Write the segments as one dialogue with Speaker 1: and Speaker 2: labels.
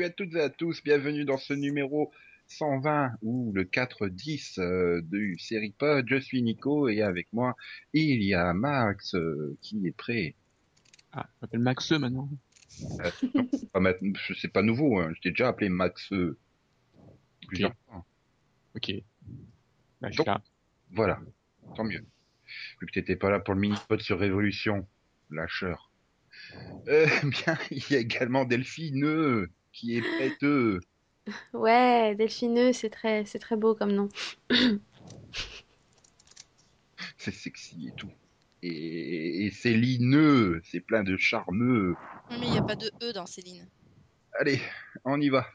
Speaker 1: Salut à toutes et à tous, bienvenue dans ce numéro 120 ou le 410 euh, du série Pod. Je suis Nico et avec moi il y a Max euh, qui est prêt.
Speaker 2: Ah, je m'appelle Max maintenant.
Speaker 1: Euh, non, c'est pas, ma- c'est pas nouveau, hein. je t'ai déjà appelé Max plusieurs fois.
Speaker 2: Ok. Bah, je suis
Speaker 1: Donc-
Speaker 2: là.
Speaker 1: Voilà, tant mieux. Vu que t'étais pas là pour le mini-pod sur Révolution, lâcheur. Euh, bien, il y a également Delphine qui est prête. euh,
Speaker 3: Ouais, Delphineux, c'est très, c'est très beau comme nom.
Speaker 1: c'est sexy et tout. Et, et c'est lineux, c'est plein de charmeux.
Speaker 4: Mais il n'y a pas de E dans Céline.
Speaker 1: Allez, on y va.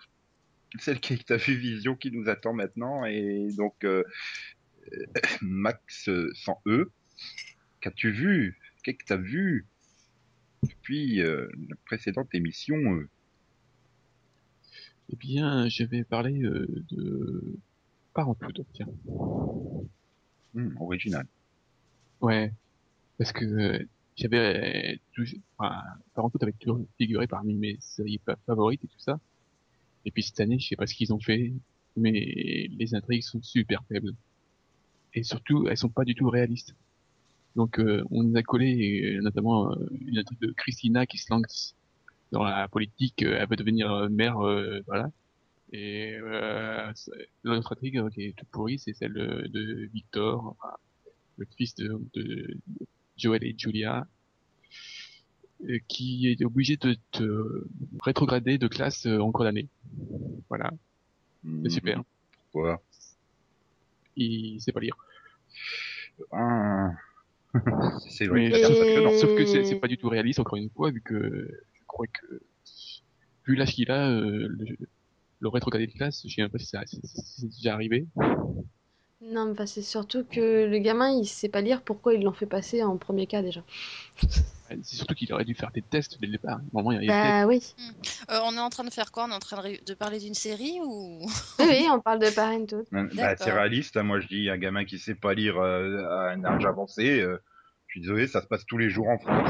Speaker 1: Celle qui t'a vu Vision qui nous attend maintenant et donc euh, euh, Max euh, sans E. Qu'as-tu vu? Qu'est-ce que t'as vu? Depuis euh, la précédente émission euh
Speaker 2: Eh bien, je vais parler euh, de Parenthood, tiens.
Speaker 1: Hmm, Original.
Speaker 2: Ouais. Parce que euh, j'avais euh, toujours... Enfin, Parenthood avait toujours figuré parmi mes séries fa- favorites et tout ça. Et puis cette année, je sais pas ce qu'ils ont fait, mais les intrigues sont super faibles. Et surtout, elles sont pas du tout réalistes. Donc, euh, on nous a collé euh, notamment euh, une intrigue de Christina qui se lance dans la politique, euh, elle veut devenir euh, mère, euh, voilà. Et euh, l'autre intrigue qui est toute pourrie, c'est celle de, de Victor, enfin, le fils de, de Joel et Julia, qui est obligé de te rétrograder de classe en cours d'année. Voilà, c'est super.
Speaker 1: Pourquoi
Speaker 2: Il sait pas lire.
Speaker 1: Ah. C'est vrai.
Speaker 2: Mais
Speaker 1: que
Speaker 3: Et-
Speaker 1: passionnant.
Speaker 2: Sauf que c'est pas du tout réaliste, encore une fois, vu que crois que vu l'âge qu'il a, euh, le, le rétrogradé de classe, je sais même pas si c'est déjà arrivé.
Speaker 3: Non, mais c'est surtout que le gamin, il sait pas lire pourquoi ils l'ont fait passer en premier cas déjà.
Speaker 2: C'est surtout qu'il aurait dû faire des tests dès le départ. Normalement, il y a des
Speaker 3: Bah oui.
Speaker 4: Euh, on est en train de faire quoi? On est en train de, parler d'une série ou
Speaker 3: Oui, oui, on parle de Parenthood.
Speaker 1: Bah, c'est réaliste. hein. Moi, je dis un gamin qui sait pas lire euh, à un âge avancé. euh, je suis désolé, ça se passe tous les jours en France.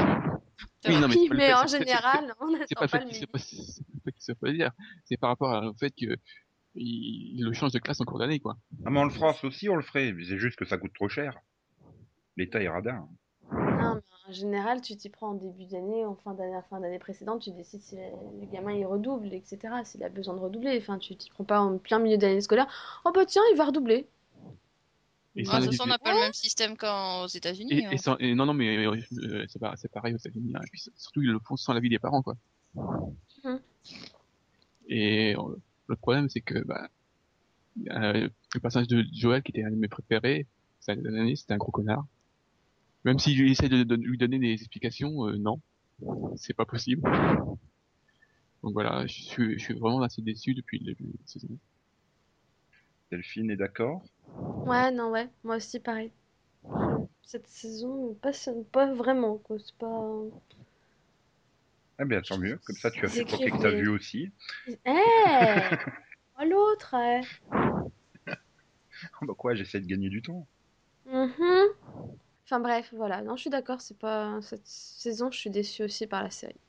Speaker 2: Oui, non, mais
Speaker 3: Oui, en général, on
Speaker 2: c'est
Speaker 3: n'attend
Speaker 2: pas le
Speaker 3: pas
Speaker 2: fait
Speaker 3: le midi.
Speaker 2: c'est pas le fait qu'il lire. C'est par rapport au fait que il, il le change de classe en cours d'année, quoi.
Speaker 1: Ah, mais en France aussi, on le ferait. mais C'est juste que ça coûte trop cher. L'État est radin.
Speaker 3: Non, mais en général, tu t'y prends en début d'année, en fin d'année, en fin d'année précédente, tu décides si le le gamin il redouble, etc. S'il a besoin de redoubler. Enfin, tu t'y prends pas en plein milieu d'année scolaire. Oh bah tiens, il va redoubler.
Speaker 2: Et
Speaker 4: Ah, façon, on n'a pas le même système qu'aux États-Unis.
Speaker 2: et,
Speaker 4: hein.
Speaker 2: et sans- et non, non, mais euh, c'est pas- c'est pareil aux États-Unis. hein. Et puis surtout, ils le font sans l'avis des parents, quoi.
Speaker 3: Mhm.
Speaker 2: Et euh, le problème, c'est que bah, euh, le personnage de Joel, qui était un de mes préférés, c'était un gros connard. Même s'il essaie de, de lui donner des explications, euh, non, c'est pas possible. Donc voilà, je suis, je suis vraiment assez déçu depuis le début de la saison.
Speaker 1: Delphine est d'accord?
Speaker 3: Ouais, non, ouais, moi aussi pareil. Cette saison passionne pas vraiment, quoi. C'est pas.
Speaker 1: Eh bien, tant mieux. Comme ça, tu as fait croquer que t'as vu aussi.
Speaker 3: Eh Oh l'autre, eh
Speaker 1: bah quoi, j'essaie de gagner du temps.
Speaker 3: Mhm. Enfin bref, voilà. Non, je suis d'accord, c'est pas. Cette saison, je suis déçue aussi par la série.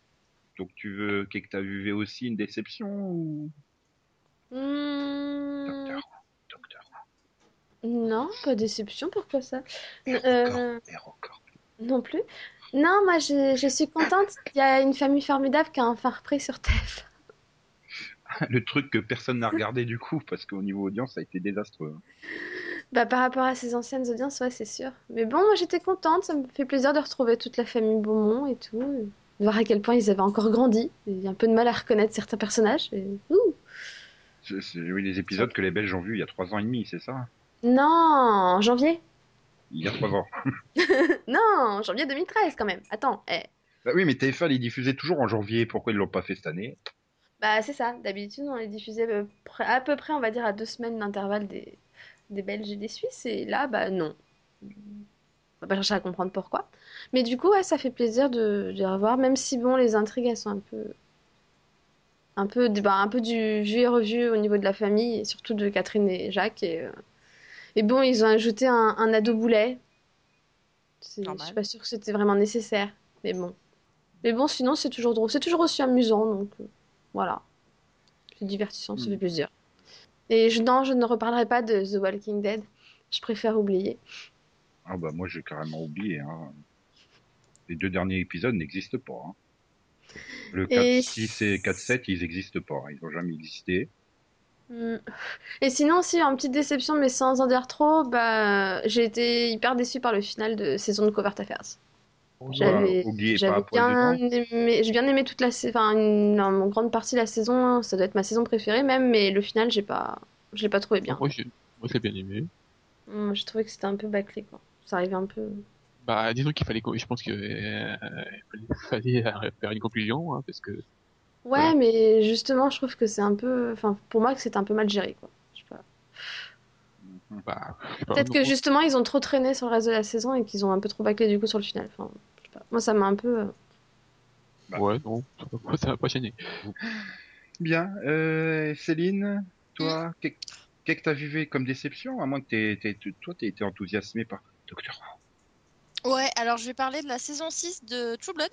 Speaker 1: Donc, tu veux que t'as vu aussi une déception ou?
Speaker 3: Hmm, Non, pas déception, pourquoi ça? Euh. Non plus. Non, moi je, je suis contente. Il y a une famille formidable qui a enfin repris sur TF.
Speaker 1: Le truc que personne n'a regardé du coup, parce qu'au niveau audience, ça a été désastreux. hein.
Speaker 3: Bah, par rapport à ses anciennes audiences, ouais, c'est sûr. Mais bon, moi j'étais contente, ça me fait plaisir de retrouver toute la famille Beaumont et tout. et de voir à quel point ils avaient encore grandi. Il y a un peu de mal à reconnaître certains personnages. et- Ouh.
Speaker 1: C'est c'est- oui, les épisodes que les Belges ont vus il y a trois ans et demi, c'est ça?
Speaker 3: Non, en janvier.
Speaker 1: Il y a trois ans.
Speaker 3: Non, en janvier 2013 quand même. Attends, eh.
Speaker 1: Bah oui, mais TF1 les diffusait toujours en janvier. Pourquoi ils l'ont pas fait cette année?
Speaker 3: Bah, c'est ça. D'habitude, on les diffusait à peu près, à peu près, on va dire, à deux semaines d'intervalle des, des Belges et des Suisses. Et là, bah, non. On va pas chercher à comprendre pourquoi. Mais du coup, ouais, ça fait plaisir de, de les revoir, même si, bon, les intrigues, elles sont un peu. Un peu, bah, un peu du vu et revu au niveau de la famille, et surtout de Catherine et Jacques. Et, euh, et bon, ils ont ajouté un, un ado boulet. Je suis pas sûre que c'était vraiment nécessaire. Mais bon. Mais bon, sinon, c'est toujours drôle. C'est toujours aussi amusant, donc. euh, Voilà. C'est divertissant, ça
Speaker 1: Hmm.
Speaker 3: fait plaisir. Et je, non, je ne reparlerai pas de The Walking Dead. Je préfère oublier.
Speaker 1: Ah bah moi j'ai carrément oublié. Hein. Les deux derniers épisodes n'existent pas. Hein. Le 4,
Speaker 3: Et
Speaker 1: 6 et 4, 7, ils n'existent pas. Ils n'ont jamais existé.
Speaker 3: Hmm. Et sinon, aussi, en petite déception, mais sans en dire trop, bah, j'ai été hyper déçue par le final de saison de Covert Affairs. J'avais
Speaker 1: est pas
Speaker 3: j'avais bien aimé, j'ai bien aimé toute la saison, enfin, une, grande partie de la saison, hein, ça doit être ma saison préférée même, mais le final, j'ai pas, je l'ai pas trouvé bien.
Speaker 2: Moi, l'ai bien aimé.
Speaker 3: Hmm, J'ai trouvé que c'était un peu bâclé, quoi. Ça arrivait un peu.
Speaker 2: Bah, disons qu'il fallait, je pense que euh, fallait faire une conclusion, hein, parce que
Speaker 3: Ouais,
Speaker 2: Voilà.
Speaker 3: mais justement, je trouve que c'est un peu, enfin, pour moi, que c'est un peu mal géré, quoi. Je sais pas.
Speaker 2: bah,
Speaker 3: Peut-être que justement, ils ont trop traîné sur le reste de la saison et qu'ils ont un peu trop bâclé du coup sur le final. Enfin, je sais pas. Moi, ça m'a un peu. euh,
Speaker 1: Bah.
Speaker 2: Ouais, non, ça m'a pas gêné.
Speaker 1: Bien. Euh, Céline, toi, qu'est- qu'est-ce que t'as vu comme déception À moins que t'aies, t'aies- toi t'aies été enthousiasmé par Docteur Who?
Speaker 4: Ouais, alors je vais parler de la saison 6 de True Blood.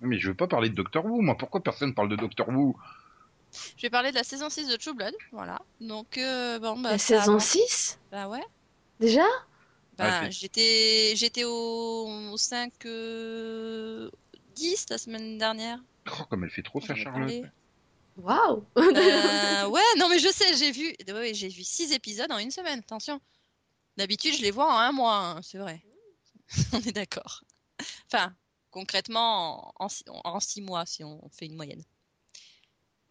Speaker 1: Mais je veux pas parler de Docteur Who. Moi, pourquoi personne parle de Docteur Who?
Speaker 4: Je vais parler de la saison 6 de True Blood, voilà. Donc, euh, bon, bah,
Speaker 3: La
Speaker 4: ça
Speaker 3: saison
Speaker 4: avance.
Speaker 3: 6
Speaker 4: Bah ouais.
Speaker 3: Déjà?
Speaker 4: Bah,
Speaker 1: Ah,
Speaker 4: j'étais j'étais au, au 5 euh, 10 la semaine dernière.
Speaker 1: Oh, comme elle fait trop
Speaker 4: J'en ai
Speaker 1: Charlotte.
Speaker 4: parlé.
Speaker 3: Waouh
Speaker 4: Euh, ouais, non mais je sais, j'ai vu, ouais, ouais, j'ai vu 6 épisodes en une semaine. Attention. D'habitude, je les vois en un mois, hein, c'est vrai. on est d'accord. Enfin, concrètement, en, en, six- en six mois, si on fait une moyenne.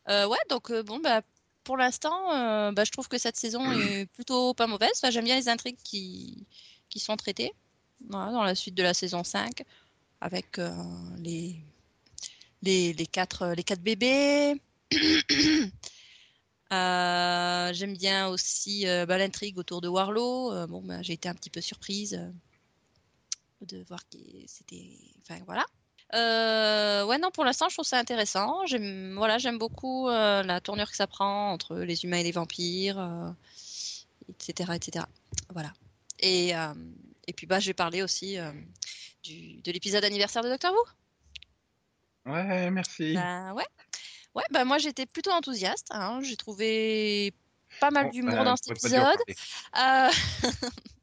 Speaker 4: Euh, ouais, donc euh, bon, bah, pour l'instant, euh, bah, je trouve que cette saison est plutôt pas mauvaise. Enfin, J'aime bien les intrigues qui, qui sont traitées voilà, dans la suite de la saison 5 avec les, les, les, quatre, les quatre bébés. J'aime bien aussi bah, l'intrigue autour de Warlow. Bon, bah, j'ai été un petit peu surprise de voir que c'était. Enfin, voilà. Euh, ouais, non, pour l'instant, je trouve ça intéressant. J'aime, voilà, j'aime beaucoup euh, la tournure que ça prend entre les humains et les vampires, euh, etc., etc. Voilà. Et, et puis, bah, je vais parler aussi du, de l'épisode anniversaire de Doctor Who.
Speaker 1: Ouais, merci.
Speaker 4: Bah, ouais. Ouais, bah, moi, j'étais plutôt enthousiaste. Hein. J'ai trouvé pas mal
Speaker 1: Bon,
Speaker 4: d'humour dans cet épisode.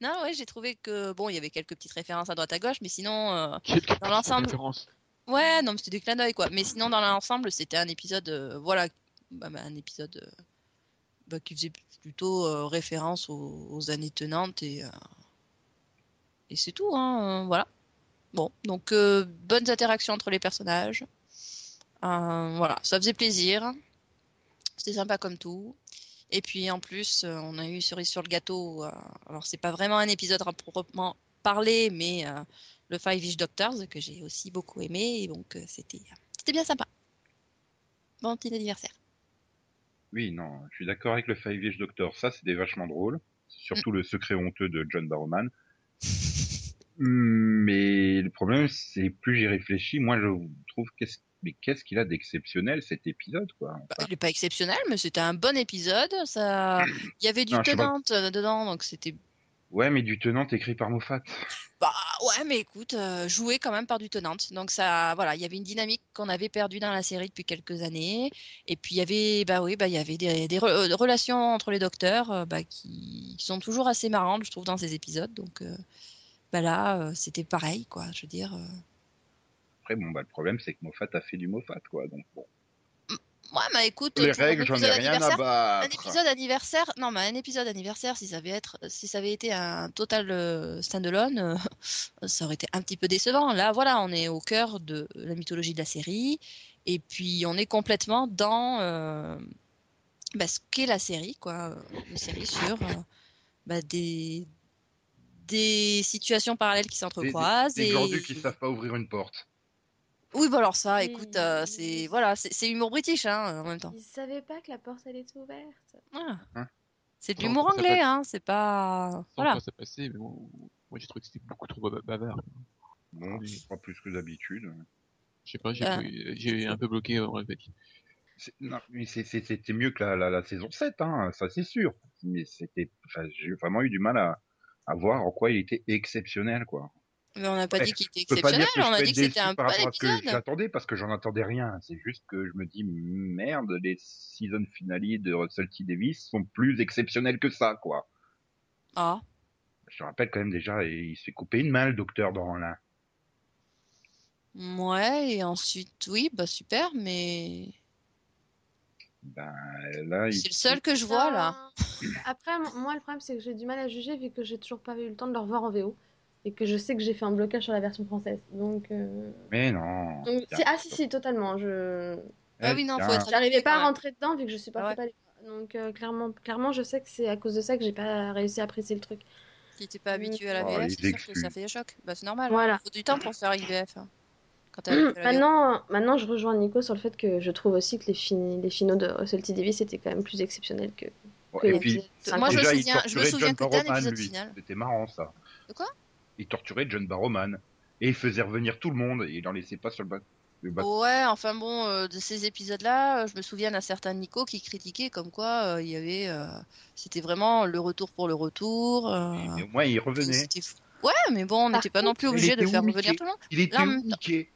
Speaker 4: non, ouais, j'ai trouvé que bon, il y avait quelques petites références à droite à gauche, mais sinon, euh, Dans l'ensemble. ouais, non, mais c'était des clins d'œil quoi. Mais sinon, dans l'ensemble, c'était un épisode, euh, voilà, bah, bah, un épisode euh, bah, qui faisait plutôt référence aux, aux années tenantes et et c'est tout, hein, voilà. Bon, donc bonnes interactions entre les personnages. Voilà, ça faisait plaisir. C'était sympa comme tout. Et puis en plus, euh, on a eu cerise sur le gâteau. euh, alors c'est pas vraiment un épisode à proprement parler, mais euh, le Five Ish Doctors que j'ai aussi beaucoup aimé. Et donc c'était c'était bien sympa. Bon petit anniversaire.
Speaker 1: Oui, non, je suis d'accord avec le Five Ish Doctor. Ça, c'était vachement drôle. Surtout le secret honteux de John Barrowman. Mais le problème, c'est plus j'y réfléchis, moi je trouve qu'est-ce mais qu'est-ce qu'il a d'exceptionnel cet épisode quoi.
Speaker 4: Bah, il est pas exceptionnel, mais c'était un bon épisode. Ça, il y avait du
Speaker 1: Non,
Speaker 4: tenante euh, dedans, donc c'était
Speaker 1: ouais, mais du tenant écrit par Moffat.
Speaker 4: Bah ouais, mais écoute, euh, joué quand même par du tenante. Donc ça, voilà, il y avait une dynamique qu'on avait perdue dans la série depuis quelques années. Et puis il y avait, bah oui, bah il y avait des, des re- euh, relations entre les docteurs euh, bah, qui, qui sont toujours assez marrantes, je trouve, dans ces épisodes. Donc euh, bah là, c'était pareil, quoi. Je veux dire,
Speaker 1: Après, bon, bah le problème, c'est que Moffat a fait du Moffat quoi. Donc bon.
Speaker 4: ouais, bah écoute,
Speaker 1: Les règles, j'en ai rien à
Speaker 4: anniversaire, Un
Speaker 1: battre.
Speaker 4: épisode anniversaire, non, mais un épisode anniversaire, si ça avait être, si ça avait été un total euh, standalone, euh, ça aurait été un petit peu décevant. Là, voilà, on est au cœur de la mythologie de la série, et puis on est complètement dans euh, bah, ce qu'est la série, quoi, une série sur euh, bah, des des situations parallèles qui
Speaker 1: Des, des,
Speaker 4: s'entrecroisent
Speaker 1: des
Speaker 4: et
Speaker 1: qui savent pas ouvrir une porte.
Speaker 4: Oui, bah alors ça, écoute, euh, c'est voilà, c'est c'est humour british, hein, en même temps.
Speaker 3: Ils savaient pas que la porte elle était ouverte.
Speaker 4: Voilà.
Speaker 1: Hein?
Speaker 4: C'est de l'humour
Speaker 2: ça
Speaker 4: anglais, hein, c'est pas
Speaker 2: Sans
Speaker 4: voilà.
Speaker 2: quoi ça passait, mais bon, moi j'ai trouvé que c'était beaucoup trop ba- bavard.
Speaker 1: Bon,
Speaker 2: Oui.
Speaker 1: c'est pas plus que d'habitude.
Speaker 2: Je sais pas, j'ai
Speaker 4: Ah.
Speaker 2: j'ai un peu bloqué en fait.
Speaker 1: C'est- non, mais c'est- c'est- c'était mieux que la, la, la saison 7, hein, ça c'est sûr. Mais c'était, enfin, j'ai vraiment eu du mal à, à voir en quoi il était exceptionnel, quoi.
Speaker 4: Mais on n'a pas
Speaker 1: Ouais,
Speaker 4: dit qu'il était exceptionnel, on a dit que c'était un
Speaker 1: par
Speaker 4: bon
Speaker 1: rapport à ce que
Speaker 4: épisode.
Speaker 1: j'attendais parce que j'en attendais rien. C'est juste que je me dis merde, les season finales de Russell T Davis sont plus exceptionnels que ça, quoi.
Speaker 4: Ah,
Speaker 1: Je te rappelle quand même déjà, il se fait couper une main le docteur dans l'un.
Speaker 4: ouais, et ensuite, oui, bah super, mais
Speaker 1: Ben là, il...
Speaker 4: c'est le seul que je vois là.
Speaker 3: Après, moi, le problème, c'est que j'ai du mal à juger vu que j'ai toujours pas eu le temps de le revoir en VO et que je sais que j'ai fait un blocage sur la version française. Donc, euh,
Speaker 1: Mais non.
Speaker 3: donc si- ah si si totalement. Je
Speaker 4: Ah oui, non, faut être
Speaker 3: j'arrivais pas à rentrer dedans vu que je suis pas
Speaker 4: Ah ouais.
Speaker 3: pas les- Donc euh, clairement, clairement, je sais que c'est à cause de ça que j'ai pas réussi à apprécier le truc.
Speaker 4: Qui n'était pas habitué à la
Speaker 1: Oh,
Speaker 4: VF, c'est sûr que ça fait choc. Bah c'est normal,
Speaker 3: Voilà.
Speaker 4: il faut du temps pour faire une VF. hein, Quand VO.
Speaker 3: Maintenant, maintenant, je rejoins Nico sur le fait que je trouve aussi que les, fin- les finaux de Russell T Davis étaient quand même plus exceptionnels que.
Speaker 1: Bon,
Speaker 3: que
Speaker 1: et
Speaker 3: les
Speaker 1: puis.
Speaker 4: Moi, je me souviens- je me souviens
Speaker 1: John
Speaker 4: que d'un
Speaker 1: Barrowman,
Speaker 4: épisode
Speaker 1: lui.
Speaker 4: final.
Speaker 1: C'était marrant, ça.
Speaker 4: De quoi?
Speaker 1: Il torturait John Barrowman. Et il faisait revenir tout le monde, et il en laissait pas sur le bateau. Le bateau.
Speaker 4: Ouais, enfin bon, euh, de ces épisodes-là, euh, je me souviens d'un certain Nico qui critiquait comme quoi euh, il y avait, euh, c'était vraiment le retour pour le retour. euh,
Speaker 1: Mais au moins, il revenait.
Speaker 4: c'était fou. Ouais, mais bon, on n'était pas non plus obligé de faire revenir tout le monde.
Speaker 1: Il était
Speaker 4: Là,
Speaker 1: où, Mickey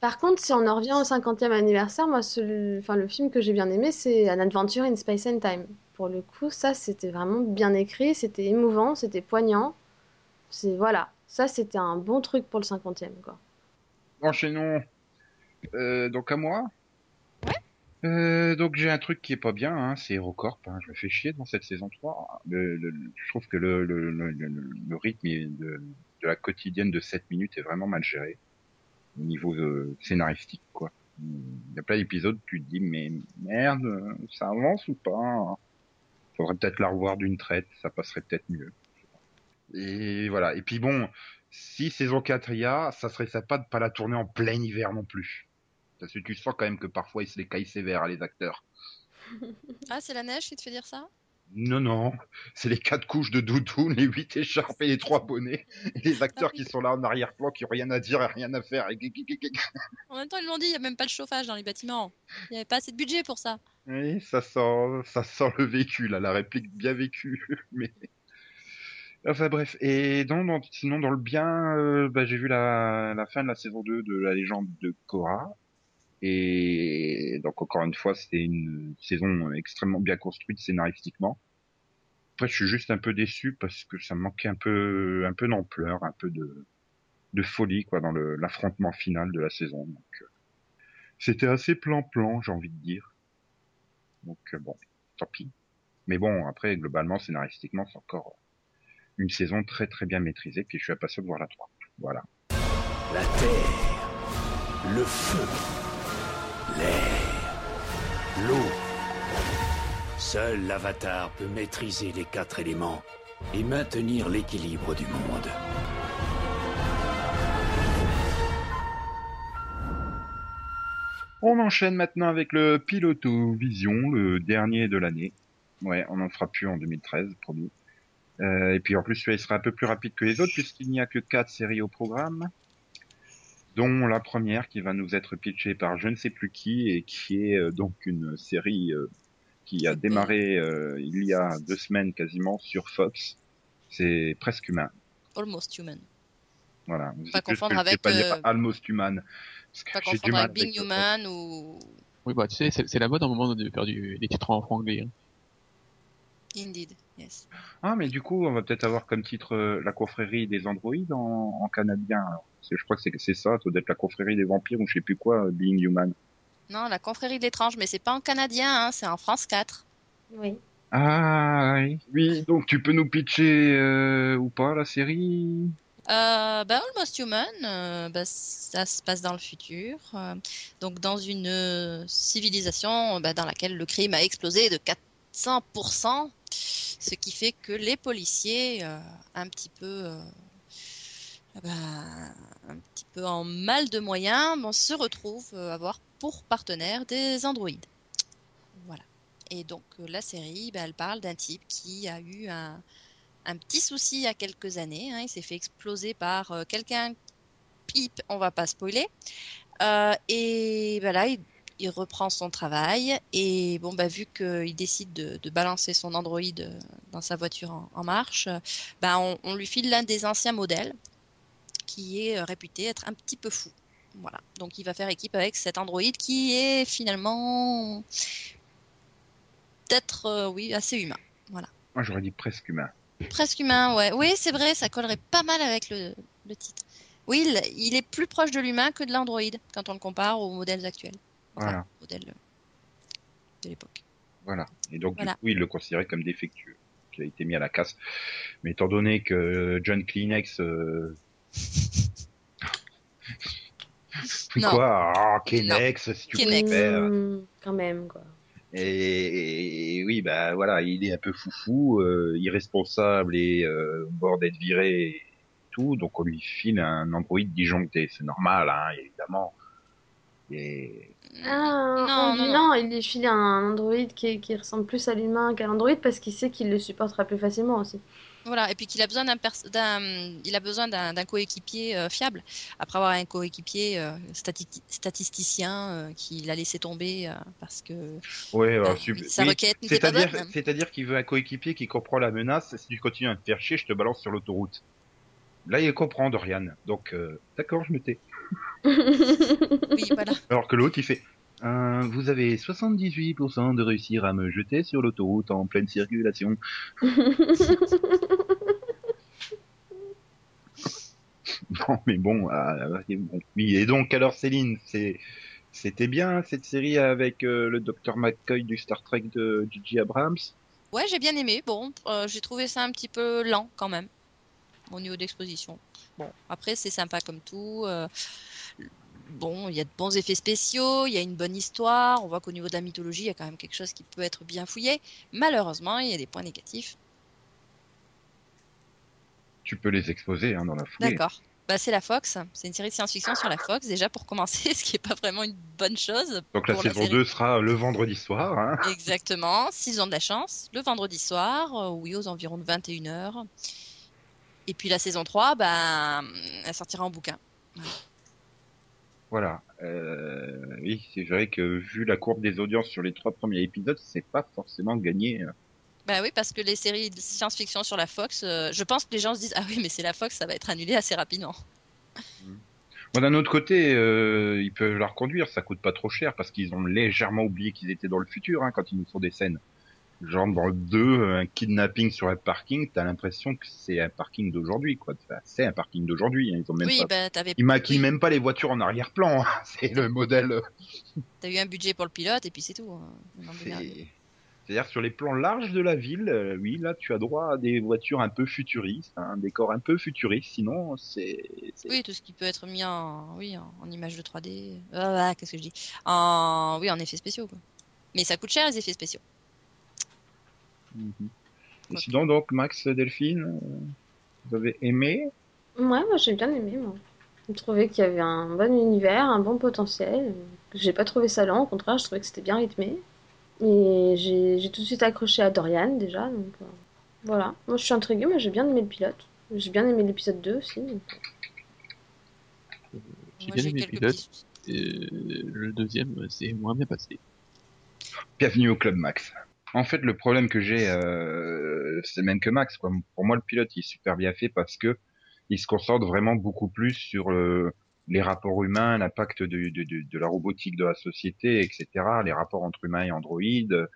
Speaker 3: Par contre, si on en revient au 50e anniversaire, moi, ce- enfin, le film que j'ai bien aimé, c'est An Adventure in Space and Time. Pour le coup, ça, c'était vraiment bien écrit, c'était émouvant, c'était poignant. C'est voilà, ça, c'était un bon truc pour le 50e, quoi.
Speaker 1: Enchaînons. Euh, donc à moi. Euh, donc j'ai un truc qui est pas bien, hein, c'est HeroCorp. Hein, je me fais chier dans cette saison 3. Le, le- je trouve que le, le, le, le- le rythme de, de la quotidienne de 7 minutes est vraiment mal géré au niveau euh, scénaristique. quoi. Il y a plein d'épisodes, tu te dis mais merde, ça avance ou pas? Faudrait peut-être la revoir d'une traite, ça passerait peut-être mieux. Et voilà. Et puis bon, si saison 4 il y a, ça serait sympa de pas la tourner en plein hiver non plus. Parce que tu sens quand même que parfois ils se les caillent sévères à les acteurs.
Speaker 4: Ah, c'est la neige qui te fait dire ça?
Speaker 1: Non, non, c'est les quatre couches de doudoune, les huit écharpes et les trois bonnets. Et les acteurs qui sont là en arrière-plan, qui ont rien à dire et rien à faire. Et...
Speaker 4: En même temps, ils l'ont dit, il n'y a même pas le chauffage dans les bâtiments. Il n'y avait pas assez de budget pour ça.
Speaker 1: Oui, ça sent, ça sent le vécu, là, la réplique bien vécue. Mais... Enfin bref, et dans, sinon dans le bien, euh, bah, j'ai vu la, la fin de la saison 2 de la légende de Korra. Et donc encore une fois, c'était une saison extrêmement bien construite scénaristiquement. Après, je suis juste un peu déçu parce que ça manquait un peu, un peu d'ampleur, un peu de, de folie quoi dans l'affrontement final de la saison. Donc, euh, c'était assez plan-plan, j'ai envie de dire. Donc euh, bon, tant pis. Mais bon, après, globalement, scénaristiquement, c'est encore une saison très très bien maîtrisée, puis je suis impatient de voir la 3. Voilà.
Speaker 5: La terre, le feu, l'air, l'eau. Seul l'avatar peut maîtriser les quatre éléments et maintenir l'équilibre du monde.
Speaker 1: On enchaîne maintenant avec le Piloto Vision, le dernier de l'année. Ouais, on n'en fera plus en 2013, promis. Euh, et puis en plus, celui-là, il sera un peu plus rapide que les autres, puisqu'il n'y a que quatre séries au programme, dont la première qui va nous être pitchée par je ne sais plus qui, et qui est euh, donc une série euh, qui a démarré euh, il y a deux semaines quasiment sur Fox. C'est presque humain.
Speaker 4: Almost Human.
Speaker 1: Voilà.
Speaker 4: Pas confondre avec,
Speaker 1: pas dire
Speaker 4: euh,
Speaker 1: Almost Human.
Speaker 4: Pas confondre avec Being Human ou
Speaker 2: Oui, bah, tu sais, c'est la mode à un moment de faire du, des titres en anglais. hein.
Speaker 4: Indeed. Yes.
Speaker 1: Ah, mais du coup, on va peut-être avoir comme titre euh, la confrérie des androïdes en, en canadien. alors. Je crois que c'est c'est ça, ça doit être la confrérie des vampires ou je sais plus quoi, euh, Being Human.
Speaker 4: Non, la confrérie de l'étrange, mais c'est pas en canadien, hein, c'est en France 4.
Speaker 3: Oui.
Speaker 1: Ah, oui. Oui, donc tu peux nous pitcher euh, ou pas la série?
Speaker 4: Euh, bah, Almost Human, euh, bah, ça se passe dans le futur, euh, donc dans une euh, civilisation bah, dans laquelle le crime a explosé de 400%, ce qui fait que les policiers, euh, un petit peu, euh, ah bah, un petit peu en mal de moyens, se retrouvent euh, avoir pour partenaire des androïdes. Voilà. Et donc la série, bah, elle parle d'un type qui a eu un, petit souci il y a quelques années. hein. il s'est fait exploser par quelqu'un. Pipe, on va pas spoiler. Et bah là, il, il reprend son travail. Et bon, bah, vu qu'il décide de, de balancer son Android euh, dans sa voiture en, en marche, bah, on, on lui file l'un des anciens modèles qui est euh, réputé être un petit peu fou. Voilà. Donc il va faire équipe avec cet androïde qui est finalement peut-être euh, oui assez humain. Voilà.
Speaker 1: Moi, j'aurais dit presque humain.
Speaker 4: Presque humain, ouais. Oui, c'est vrai, ça collerait pas mal avec le, le titre. Oui, il, il est plus proche de l'humain que de l'androïde quand on le compare aux modèles actuels.
Speaker 1: Voilà.
Speaker 4: aux modèles de l'époque.
Speaker 1: Voilà. Et donc,
Speaker 4: Voilà.
Speaker 1: du coup, il le considérait comme défectueux, qui a été mis à la casse. Mais étant donné que John Kleenex, euh...
Speaker 4: Non.
Speaker 1: quoi, ah, Kleenex, si tu
Speaker 4: Kleenex.
Speaker 1: préfères.
Speaker 3: Mmh, quand même, quoi.
Speaker 1: Et, et oui, bah voilà, il est un peu foufou, euh, irresponsable et euh, au bord d'être viré et tout, donc on lui file un androïde disjoncté, c'est normal, hein, évidemment. Et
Speaker 3: Ah,
Speaker 4: Non,
Speaker 3: on dit
Speaker 4: non,
Speaker 3: non, il lui file un androïde qui, qui ressemble plus à l'humain qu'à l'androïde parce qu'il sait qu'il le supportera plus facilement aussi.
Speaker 4: Voilà, et puis qu'il a besoin d'un pers- d'un il a besoin d'un d'un coéquipier euh, fiable. Après avoir un coéquipier euh, stati- statisticien euh, qui l'a laissé tomber euh, parce que
Speaker 1: ouais,
Speaker 4: bah, sa requête n'était pas
Speaker 1: c'est-à-dire,
Speaker 4: bonne.
Speaker 1: c'est-à-dire qu'il veut un coéquipier qui comprend la menace. Si tu continues à te faire chier, je te balance sur l'autoroute. Là, il comprend Dorian. Donc, euh, d'accord, je me tais.
Speaker 4: Oui, voilà.
Speaker 1: Alors que l'autre, il fait. Euh, vous avez 78% de réussir à me jeter sur l'autoroute en pleine circulation. Non, mais bon, euh, bon. Oui, et donc, alors Céline, c'est, c'était bien cette série avec euh, le Dr McCoy du Star Trek de J.J. Abrams?
Speaker 4: Ouais, j'ai bien aimé. Bon, euh, j'ai trouvé ça un petit peu lent quand même au niveau d'exposition. Bon, après c'est sympa comme tout. euh, Bon, il y a de bons effets spéciaux, il y a une bonne histoire. On voit qu'au niveau de la mythologie, il y a quand même quelque chose qui peut être bien fouillé. Malheureusement, il y a des points négatifs.
Speaker 1: Tu peux les exposer hein, dans la foulée.
Speaker 4: D'accord. Bah, c'est la Fox. C'est une série de science-fiction sur la Fox, déjà pour commencer, ce qui est pas vraiment une bonne chose.
Speaker 1: Donc la saison
Speaker 4: série.
Speaker 1: 2 sera le vendredi soir. Hein.
Speaker 4: Exactement. S'ils ont de la chance, le vendredi soir, euh, oui, aux environs de 21h. Et puis la saison 3, bah, elle sortira en bouquin.
Speaker 1: Voilà. Euh, oui, c'est vrai que vu la courbe des audiences sur les trois premiers épisodes, c'est pas forcément gagné.
Speaker 4: Bah oui, parce que les séries de science-fiction sur la Fox, euh, je pense que les gens se disent Ah oui, mais c'est la Fox, ça va être annulé assez rapidement.
Speaker 1: Bon, d'un autre côté, euh, ils peuvent la reconduire, ça coûte pas trop cher parce qu'ils ont légèrement oublié qu'ils étaient dans le futur hein, quand ils nous font des scènes. Genre dans le 2, un kidnapping sur un parking, t'as l'impression que c'est un parking d'aujourd'hui, quoi. Enfin, c'est un parking d'aujourd'hui, hein, ils ont même
Speaker 4: oui,
Speaker 1: pas...
Speaker 4: bah
Speaker 1: Ils maquillent
Speaker 4: oui,
Speaker 1: même pas les voitures en arrière-plan, hein. c'est le modèle.
Speaker 4: t'as eu un budget pour le pilote et puis c'est tout. hein.
Speaker 1: C'est-à-dire sur les plans larges de la ville, euh, oui, là tu as droit à des voitures un peu futuristes, hein, un décor un peu futuriste, sinon c'est... c'est-
Speaker 4: Oui, tout ce qui peut être mis en, oui, en, en image de 3D. Ah, ah, qu'est-ce que je dis? En, oui, en effets spéciaux. Quoi. Mais ça coûte cher les effets spéciaux.
Speaker 1: Mhm. Et
Speaker 4: Ok.
Speaker 1: sinon donc Max Delphine, euh, vous avez aimé
Speaker 3: Ouais, moi j'ai bien aimé, moi. J'ai trouvé qu'il y avait un bon univers, un bon potentiel. J'ai pas trouvé ça lent, au contraire, je trouvais que c'était bien rythmé. Et j'ai tout de suite accroché à Dorian déjà, donc euh, voilà. Moi je suis intriguée, mais j'ai bien aimé le pilote. J'ai bien aimé l'épisode 2 aussi. donc,
Speaker 2: J'ai
Speaker 4: Moi,
Speaker 2: bien aimé le pilote. Euh, le deuxième, c'est moins bien passé.
Speaker 1: Bienvenue au club Max. En fait, le problème que j'ai, euh, c'est le même que Max. Quoi. Pour moi, le pilote, il est super bien fait parce que il se concentre vraiment beaucoup plus sur euh, les rapports humains, l'impact de, de, de, de la robotique de la société, etc., les rapports entre humains et androïdes.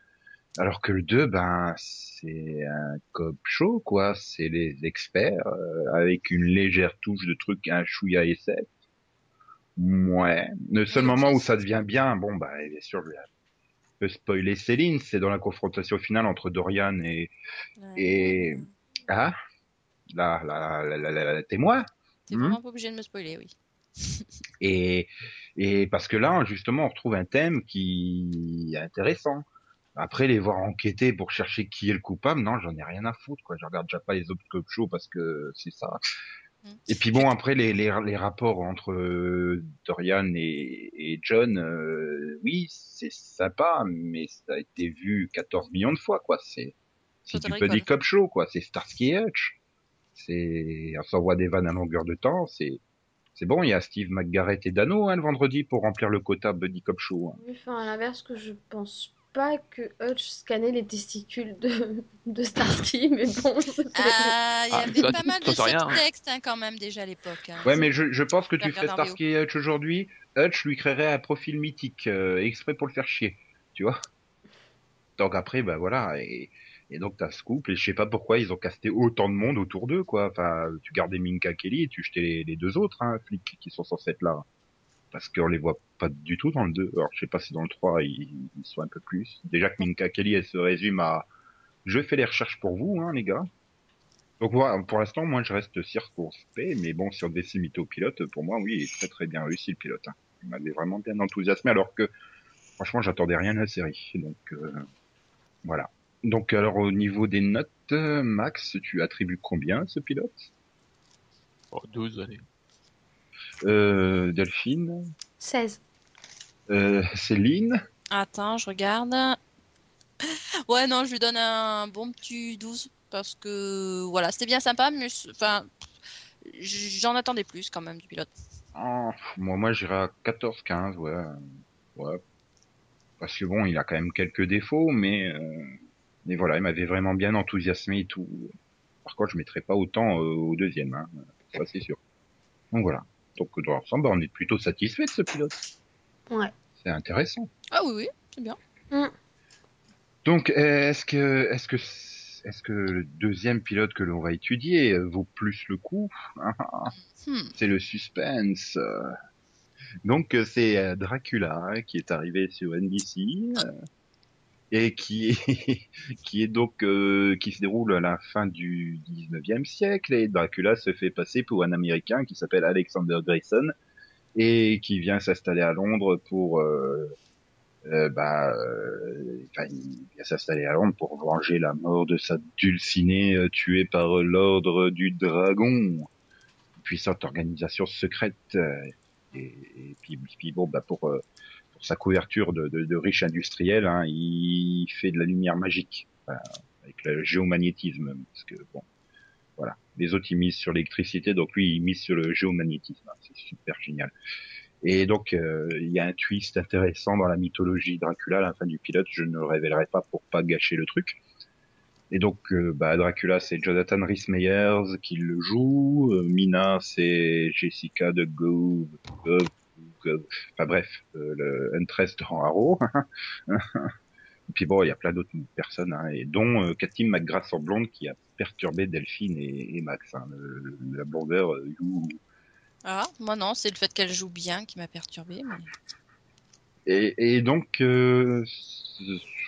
Speaker 1: Alors que le 2, ben, c'est un cop show, quoi. C'est les experts euh, avec une légère touche de truc, un chouïa SF. Ouais. Le seul moment où ça devient bien, bon, bah, bien sûr, je vais spoiler Céline, c'est dans la confrontation finale entre Dorian et Et- ah, la, la, la, la, la- la témoin.
Speaker 4: T'es
Speaker 1: Hmm.
Speaker 4: vraiment pas obligé de me spoiler, oui.
Speaker 1: Et, et parce que là, justement, on retrouve un thème qui est intéressant. Après, les voir enquêter pour chercher qui est le coupable, non, j'en ai rien à foutre, quoi. Je regarde déjà pas les autres cop shows parce que c'est ça. Et puis bon, après, les, les, les rapports entre euh, Dorian et, et John, euh, oui, c'est sympa, mais ça a été vu 14 millions de fois, quoi. C'est, si tu peux dire cop show, quoi. C'est Starsky et Hutch. C'est, on s'envoie des vannes à longueur de temps, c'est, c'est bon, il y a Steve McGarrett et Dano, hein, le vendredi pour remplir le quota Buddy Cop Show. hein.
Speaker 3: Oui, enfin, à l'inverse que je pense pas que Hutch scannait les testicules de, de Starsky, mais bon.
Speaker 4: Ah, il y
Speaker 2: Ah,
Speaker 4: avait pas mal de
Speaker 2: rien, hein.
Speaker 4: hein, quand même déjà à l'époque. hein.
Speaker 1: Ouais, mais je, je pense que tu fais Starsky et Hutch aujourd'hui, Hutch lui créerait un profil mythique, euh, exprès pour le faire chier, tu vois. Donc après, bah voilà, et, et donc t'as Scoop, et je sais pas pourquoi ils ont casté autant de monde autour d'eux, quoi. Enfin, tu gardais Minka Kelly et tu jetais les, les deux autres, hein, flics qui sont censés être là. Parce qu'on les voit pas du tout dans le 2. Alors, je sais pas si dans le 3, ils, sont un peu plus. Déjà que Minka Kelly, elle se résume à je fais les recherches pour vous, hein, les gars. Donc voilà, pour l'instant, moi, je reste circonspect, mais bon, devait s'imiter au pilote, pour moi, oui, il est très très bien réussi le pilote. Hein. Il m'avait vraiment bien enthousiasmé, alors que, franchement, j'attendais rien de la série. Donc, euh, voilà. Donc, alors, au niveau des notes, euh, Max, tu attribues combien à ce pilote?
Speaker 2: Oh, 12, allez.
Speaker 1: Euh, Delphine
Speaker 3: 16.
Speaker 1: euh, Céline
Speaker 4: Attends, je regarde. Ouais, non, je lui donne un bon petit 12 parce que voilà, c'était bien sympa, mais enfin, j'en attendais plus quand même du pilote.
Speaker 1: Ah, moi, moi, j'irais à 14-15, ouais. Ouais. Parce que bon, il a quand même quelques défauts, mais, euh, mais voilà, il m'avait vraiment bien enthousiasmé et tout. Par contre, je mettrais pas autant euh, au deuxième, hein. Ça, c'est sûr. Donc voilà. Donc, dans l'ensemble, on est plutôt satisfait de ce pilote.
Speaker 3: Ouais.
Speaker 1: C'est intéressant.
Speaker 4: Ah oui, oui, c'est bien.
Speaker 1: Donc, est-ce que, est-ce que, est-ce que le deuxième pilote que l'on va étudier vaut plus le coup?
Speaker 4: Hmm.
Speaker 1: c'est le suspense. Donc c'est euh, Dracula hein, qui est arrivé sur NBC euh, et qui qui est donc euh, qui se déroule à la fin du 19e siècle. Et Dracula se fait passer pour un Américain qui s'appelle Alexander Grayson et qui vient s'installer à Londres pour euh, euh, bah, euh, enfin, il vient s'installer à Londres pour venger la mort de sa dulcinée euh, tuée par l'ordre du dragon. Puissante organisation secrète. Et, et puis, puis bon bah pour euh, sa couverture de, de, de riches industriels hein, il fait de la lumière magique avec le géomagnétisme parce que bon voilà les autres ils misent sur l'électricité donc lui il mise sur le géomagnétisme hein, c'est super génial et donc euh, il y a un twist intéressant dans la mythologie Dracula à la fin du pilote je ne le révélerai pas pour pas gâcher le truc et donc, euh, bah, Dracula, c'est Jonathan Rhys Meyers qui le joue. Euh, Mina, c'est Jessica de Gove. Gove, Gove. Enfin bref, euh, le Huntress dans Arrow. et puis bon, il y a plein d'autres personnes, hein, et dont euh, Cathy McGrath en blonde qui a perturbé Delphine et, et Max. Hein, le, la blondeur, euh, you.
Speaker 4: Ah, moi non, c'est le fait qu'elle joue bien qui m'a perturbé. Mais...
Speaker 1: Et, et donc, euh,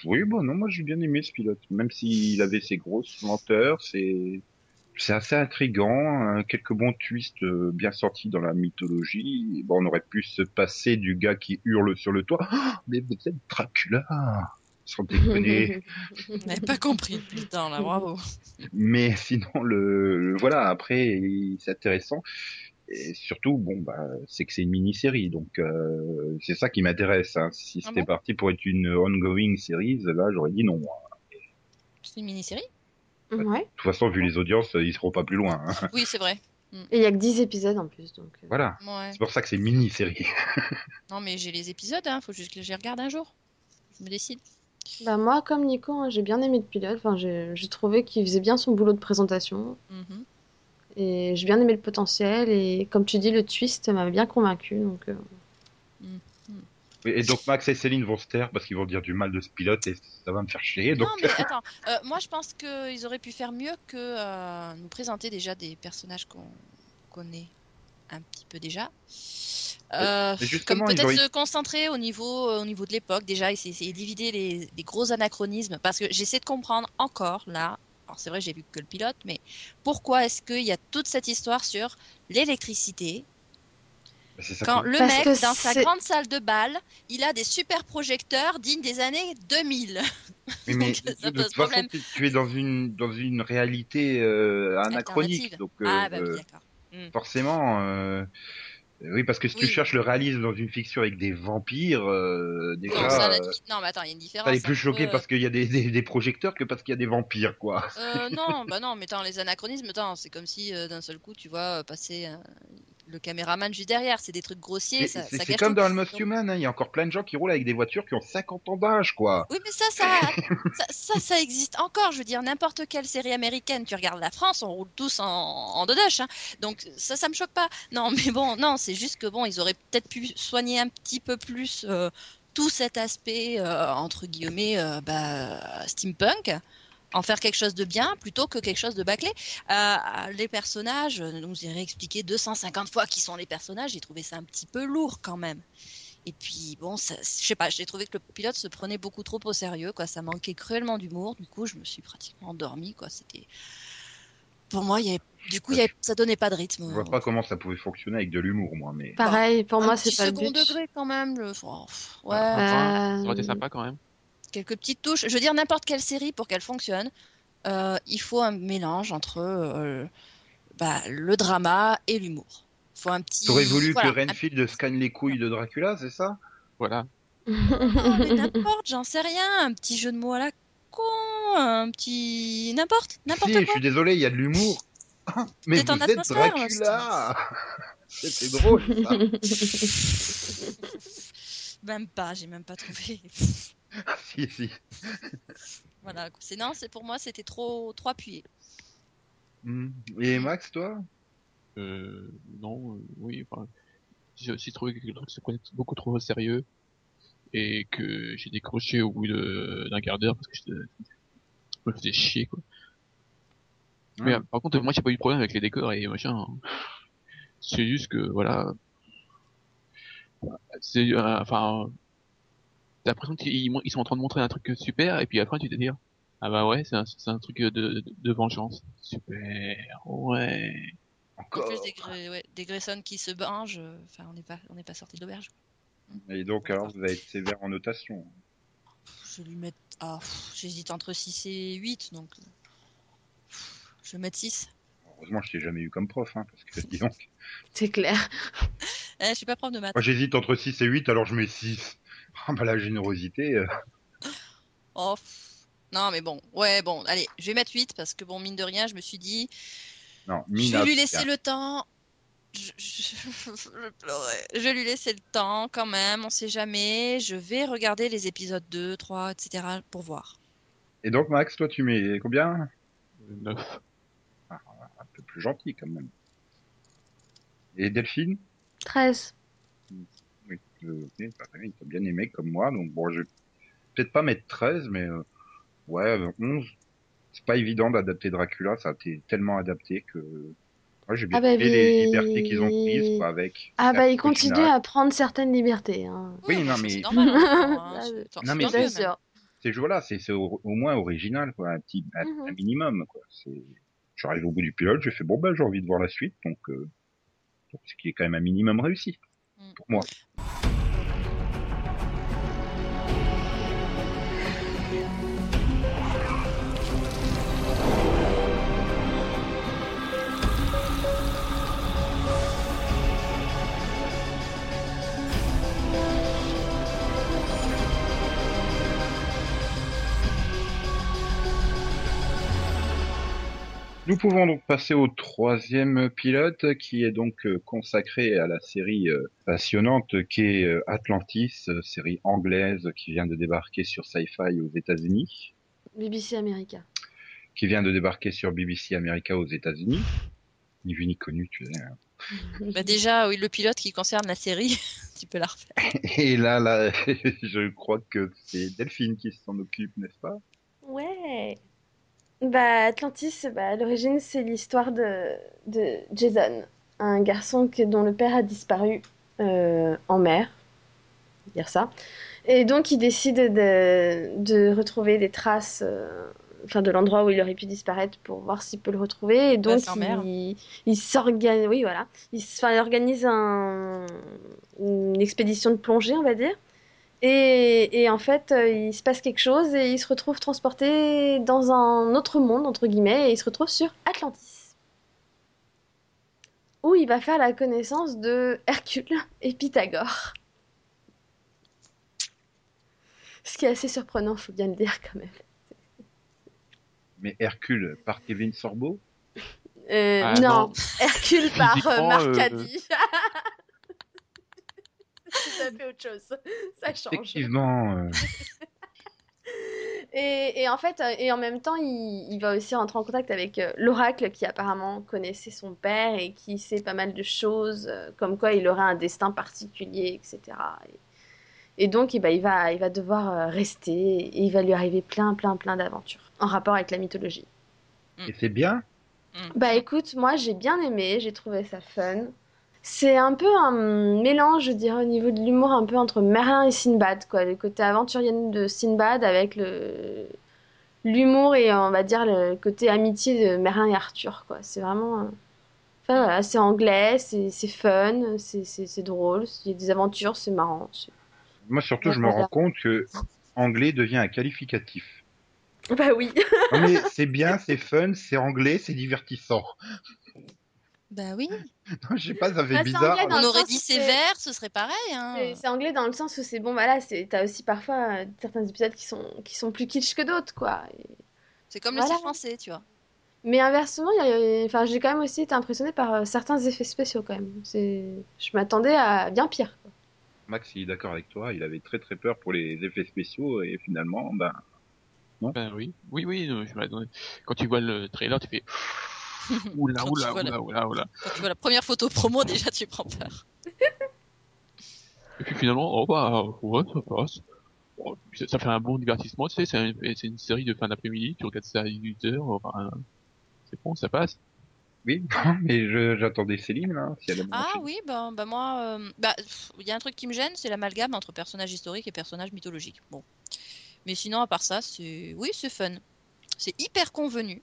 Speaker 1: oui, bon, non, moi j'ai bien aimé ce pilote, même s'il avait ses grosses lenteurs, c'est c'est assez intrigant, hein, quelques bons twists euh, bien sortis dans la mythologie. Bon, on aurait pu se passer du gars qui hurle sur le toit, Ah, mais vous êtes Dracula, sans déconner.
Speaker 4: On n'avait pas compris putain là, bravo.
Speaker 1: mais sinon, le, voilà, après, c'est intéressant. Et surtout, bon, bah, c'est que c'est une mini-série, donc euh, c'est ça qui m'intéresse. Hein. Si
Speaker 4: Ah
Speaker 1: c'était
Speaker 4: bon?
Speaker 1: parti pour être une ongoing series, là, j'aurais dit non. De
Speaker 4: C'est une mini-série?
Speaker 3: Ouais.
Speaker 1: toute façon, vu les audiences, ils seront pas plus loin. hein.
Speaker 4: Oui, c'est vrai.
Speaker 3: Et il y a que 10 épisodes en plus, donc. euh,
Speaker 1: Voilà,
Speaker 4: Ouais.
Speaker 1: c'est pour ça que c'est mini-série.
Speaker 4: Non, mais j'ai les épisodes, hein. faut juste que je les regarde un jour. Je me décide.
Speaker 3: Bah moi, comme Nico, hein, j'ai bien aimé le pilote. Enfin, j'ai j'ai trouvé qu'il faisait bien son boulot de présentation.
Speaker 4: Mhm.
Speaker 3: Et j'ai bien aimé le potentiel. Et comme tu dis, le twist m'avait bien convaincu. Donc, euh,
Speaker 1: Et donc Max et Céline vont se taire parce qu'ils vont dire du mal de ce pilote et ça va me faire chier. Donc
Speaker 4: Non, mais attends, euh, moi je pense qu'ils auraient pu faire mieux que euh, nous présenter déjà des personnages qu'on connaît un petit peu déjà. Euh, comme peut-être se concentrer au niveau, au niveau de l'époque déjà, essayer, essayer d'éviter les, les gros anachronismes, parce que j'essaie de comprendre encore là. Alors c'est vrai, j'ai vu que le pilote, mais pourquoi est-ce qu'il y a toute cette histoire sur l'électricité
Speaker 1: ça
Speaker 4: quand le
Speaker 3: Parce
Speaker 4: mec, dans sa grande salle de bal, il a des super projecteurs dignes des années 2000
Speaker 1: Oui, mais
Speaker 4: Donc, ça
Speaker 1: de, de toute façon, tu, tu es dans une dans une réalité euh, anachronique, donc euh,
Speaker 4: Ah bah oui,
Speaker 1: euh,
Speaker 4: d'accord.
Speaker 1: forcément. euh, oui, parce que si tu
Speaker 4: Oui.
Speaker 1: cherches le réalisme dans une fiction avec des vampires, euh, déjà,
Speaker 4: Non, ça,
Speaker 1: euh,
Speaker 4: mais attends, il y a une différence.
Speaker 1: t'es plus
Speaker 4: entre,
Speaker 1: choqué parce qu'il y a des, des, des projecteurs que parce qu'il y a des vampires, quoi.
Speaker 4: euh, non, bah non, mais attends, les anachronismes, attends, c'est comme si euh, d'un seul coup, tu vois, passer euh, le caméraman juste derrière. C'est des trucs grossiers. Ça,
Speaker 1: C'est
Speaker 4: ça
Speaker 1: c'est
Speaker 4: gâche
Speaker 1: comme
Speaker 4: tout.
Speaker 1: dans Almost Human, hein, il y a encore plein de gens qui roulent avec des voitures qui ont 50 ans d'âge, quoi.
Speaker 4: Oui, mais ça, ça, ça, ça, ça existe encore. Je veux dire, n'importe quelle série américaine, tu regardes la France, on roule tous en, en dodoche. Hein. Donc ça, ça me choque pas. Non, mais bon, non, c'est juste que bon, ils auraient peut-être pu soigner un petit peu plus euh, tout cet aspect euh, entre guillemets euh, bah, steampunk. En faire quelque chose de bien plutôt que quelque chose de bâclé. Euh, les personnages, euh, nous y expliqué 250 fois qui sont les personnages. J'ai trouvé ça un petit peu lourd quand même. Et puis bon, ça, je sais pas, j'ai trouvé que le pilote se prenait beaucoup trop au sérieux, quoi. Ça manquait cruellement d'humour. Du coup, je me suis pratiquement endormie, quoi. C'était pour moi, il y avait... du coup, il y avait... ça donnait pas de rythme.
Speaker 1: Je vois pas comment ça pouvait fonctionner avec de l'humour, moi, mais.
Speaker 3: Pareil, pour
Speaker 4: un
Speaker 3: moi, c'est pas le
Speaker 4: second
Speaker 3: but.
Speaker 4: degré quand même. Le... oh, ouais,
Speaker 3: Euh,
Speaker 2: Ça aurait été sympa quand même.
Speaker 4: Quelques petites touches. Je veux dire, n'importe quelle série pour qu'elle fonctionne, euh, il faut un mélange entre euh, bah, le drama et l'humour. Faut un petit.
Speaker 1: T'aurais voulu
Speaker 4: voilà,
Speaker 1: que Renfield scagne les couilles de Dracula, c'est ça?
Speaker 2: Voilà.
Speaker 4: Mais n'importe, j'en sais rien. Un petit jeu de mots à la con, un petit. N'importe, n'importe
Speaker 1: Si, je
Speaker 4: quoi.
Speaker 1: suis désolé, il y a de l'humour. Mais
Speaker 4: C'est en
Speaker 1: vous êtes
Speaker 4: atmosphère,
Speaker 1: Dracula C'était drôle, ça.
Speaker 4: Même pas, j'ai même pas trouvé.
Speaker 1: Si, si.
Speaker 4: voilà, c'est non, c'est pour moi c'était trop trop appuyé.
Speaker 1: Hmm. Et Max, toi?
Speaker 2: Euh, non, euh, oui, enfin, j'ai aussi trouvé que le truc se prenait beaucoup trop au sérieux et que j'ai décroché au bout de- d'un quart d'heure parce que je me faisais chier, quoi. Mais
Speaker 1: Ah.
Speaker 2: euh, par contre, moi, j'ai pas eu de problème avec les décors et machin. hein. C'est juste que, voilà, c'est, euh, enfin, t'as l'impression qu'ils sont en train de montrer un truc super et puis à la fin, tu te dis, ah bah ouais, c'est un, truc de, de, de vengeance. Super, ouais.
Speaker 4: En
Speaker 1: Encore
Speaker 4: plus des, ouais, des Grayson qui se bingent, euh, enfin on n'est pas on n'est pas sorti de l'auberge.
Speaker 1: Et donc, alors, vous allez être sévère en notation.
Speaker 4: Je vais lui mettre ah, j'hésite entre 6 et 8 donc euh, je vais mettre 6.
Speaker 1: Heureusement, je t'ai jamais eu comme prof, hein, parce que, dis donc.
Speaker 3: C'est clair.
Speaker 4: Eh, je suis pas prof de maths.
Speaker 1: Moi, j'hésite entre 6 et 8, alors je mets 6. Ah, bah, la générosité. euh.
Speaker 4: Oh, pff. Non mais bon, ouais bon, allez, je vais mettre 8 parce que bon mine de rien, je me suis dit
Speaker 1: Non,
Speaker 4: je vais lui laisser le temps. Je, je- je pleurais. Je vais lui laisser le temps quand même, on sait jamais. Je vais regarder les épisodes 2, 3, etc. pour voir.
Speaker 1: Et donc, Max, toi, tu mets combien?
Speaker 2: Neuf.
Speaker 1: Un peu plus gentil, quand même. Et Delphine?
Speaker 3: 13.
Speaker 1: Euh, ok, pareil, t'as bien aimé comme moi, donc bon, je vais peut-être pas mettre 13, mais euh, ouais, euh, 11. C'est pas évident d'adapter Dracula, ça a été tellement adapté que moi j'ai bien
Speaker 3: Ah bah,
Speaker 1: aimé les libertés qu'ils ont prises quoi, avec.
Speaker 3: Ah bah, il
Speaker 1: l'original.
Speaker 3: continue à prendre certaines libertés. Hein.
Speaker 1: Oui, non, mais-
Speaker 4: C'est normal. hein.
Speaker 3: Ah,
Speaker 1: Non,
Speaker 4: c'est
Speaker 1: mais
Speaker 4: tant
Speaker 1: c'est- au, au moins original quoi, un petit un,
Speaker 3: Mhm.
Speaker 1: un minimum quoi. J'arrive au bout du pilote, j'ai fait bon ben j'ai envie de voir la suite donc euh, ce qui est quand même un minimum réussi
Speaker 4: Mm.
Speaker 1: pour moi. Nous pouvons donc passer au troisième pilote qui est donc euh, consacré à la série euh, passionnante qu'est euh, Atlantis, série anglaise qui vient de débarquer sur Sci-Fi aux États-Unis,
Speaker 3: BBC America.
Speaker 1: qui vient de débarquer sur BBC America aux États-Unis. Ni vu ni connu, tu sais. hein.
Speaker 4: Bah déjà, oui, le pilote qui concerne la série, tu peux la refaire.
Speaker 1: Et là, là, je crois que c'est Delphine qui s'en occupe, n'est-ce pas?
Speaker 3: Ouais. Bah, Atlantis, bah, à l'origine, c'est l'histoire de, de Jason, un garçon que, dont le père a disparu euh, en mer, dire ça. Et donc, il décide de, de retrouver des traces, euh, enfin, de l'endroit où il aurait pu disparaître pour voir s'il peut le retrouver. Et donc, il, il s'organise, oui, voilà. Il, enfin, il organise un- une expédition de plongée, on va dire. Et, et en fait, euh, il se passe quelque chose et il se retrouve transporté dans un autre monde, entre guillemets, et il se retrouve sur Atlantis. Où il va faire la connaissance de Hercule et Pythagore. Ce qui est assez surprenant, faut bien le dire quand même.
Speaker 1: Mais Hercule par Kevin Sorbo?
Speaker 3: Euh,
Speaker 2: Ah,
Speaker 3: non,
Speaker 2: non.
Speaker 3: Hercule par euh, Marcadi. C'est tout à fait autre chose. Ça change.
Speaker 1: Effectivement. euh,
Speaker 3: Et, et en fait, euh, et en même temps, il, il va aussi rentrer en contact avec euh, l'oracle qui apparemment connaissait son père et qui sait pas mal de choses, comme quoi il aurait un destin particulier, etc. Et, et donc, eh ben, il va, il va devoir rester et il va lui arriver plein, plein, plein d'aventures en rapport avec la mythologie.
Speaker 1: Et c'est bien.
Speaker 3: Bah écoute, moi j'ai bien aimé, j'ai trouvé ça fun. C'est un peu un mélange, je dirais, au niveau de l'humour, un peu entre Merlin et Sinbad, quoi. Le côté aventurier de Sinbad avec le l'humour et on va dire le côté amitié de Merlin et Arthur, quoi. C'est vraiment. Enfin voilà, c'est anglais, c'est fun, c'est drôle, il y a des aventures, c'est marrant.
Speaker 1: Moi surtout,
Speaker 3: Ouais,
Speaker 1: je me rends compte que anglais devient un qualificatif.
Speaker 3: Bah oui.
Speaker 1: Non mais c'est bien, c'est fun, c'est anglais, c'est divertissant.
Speaker 4: Bah oui.
Speaker 1: Non, je sais pas, ça fait
Speaker 3: Bah, c'est
Speaker 1: bizarre.
Speaker 3: anglais dans
Speaker 4: On
Speaker 3: le
Speaker 4: aurait
Speaker 3: sens
Speaker 4: dit sévère, ce serait pareil. Hein.
Speaker 3: C'est anglais dans le sens où c'est bon, voilà, t'as aussi parfois euh, certains épisodes qui sont qui sont plus kitsch que d'autres, quoi. Et-
Speaker 4: C'est comme le
Speaker 3: Voilà.
Speaker 4: français, tu vois.
Speaker 3: Mais inversement, il y a- enfin, j'ai quand même aussi été impressionnée par euh, certains effets spéciaux quand même. C'est, je m'attendais à bien pire. quoi.
Speaker 1: Max, il est d'accord avec toi, il avait très très peur pour les effets spéciaux et finalement, ben,
Speaker 2: Ben oui, oui, oui. Quand tu vois le trailer, tu fais oula, oula, oula, oula, oula.
Speaker 4: Quand tu vois la première photo promo, déjà tu prends peur.
Speaker 2: Et puis finalement, oh bah, ouais, ça passe. Oh, ça, ça fait un bon divertissement, tu sais, c'est un- c'est une série de fin d'après-midi, tu regardes ça à 18h, enfin, c'est bon, ça passe.
Speaker 1: oui, mais je- j'attendais Céline là, si elle a
Speaker 4: Ah oui, bah, bah moi, euh, bah, il y a un truc qui me gêne, c'est l'amalgame entre personnages historiques et personnages mythologiques. Bon. Mais sinon, à part ça, c'est, oui, c'est fun. C'est hyper convenu.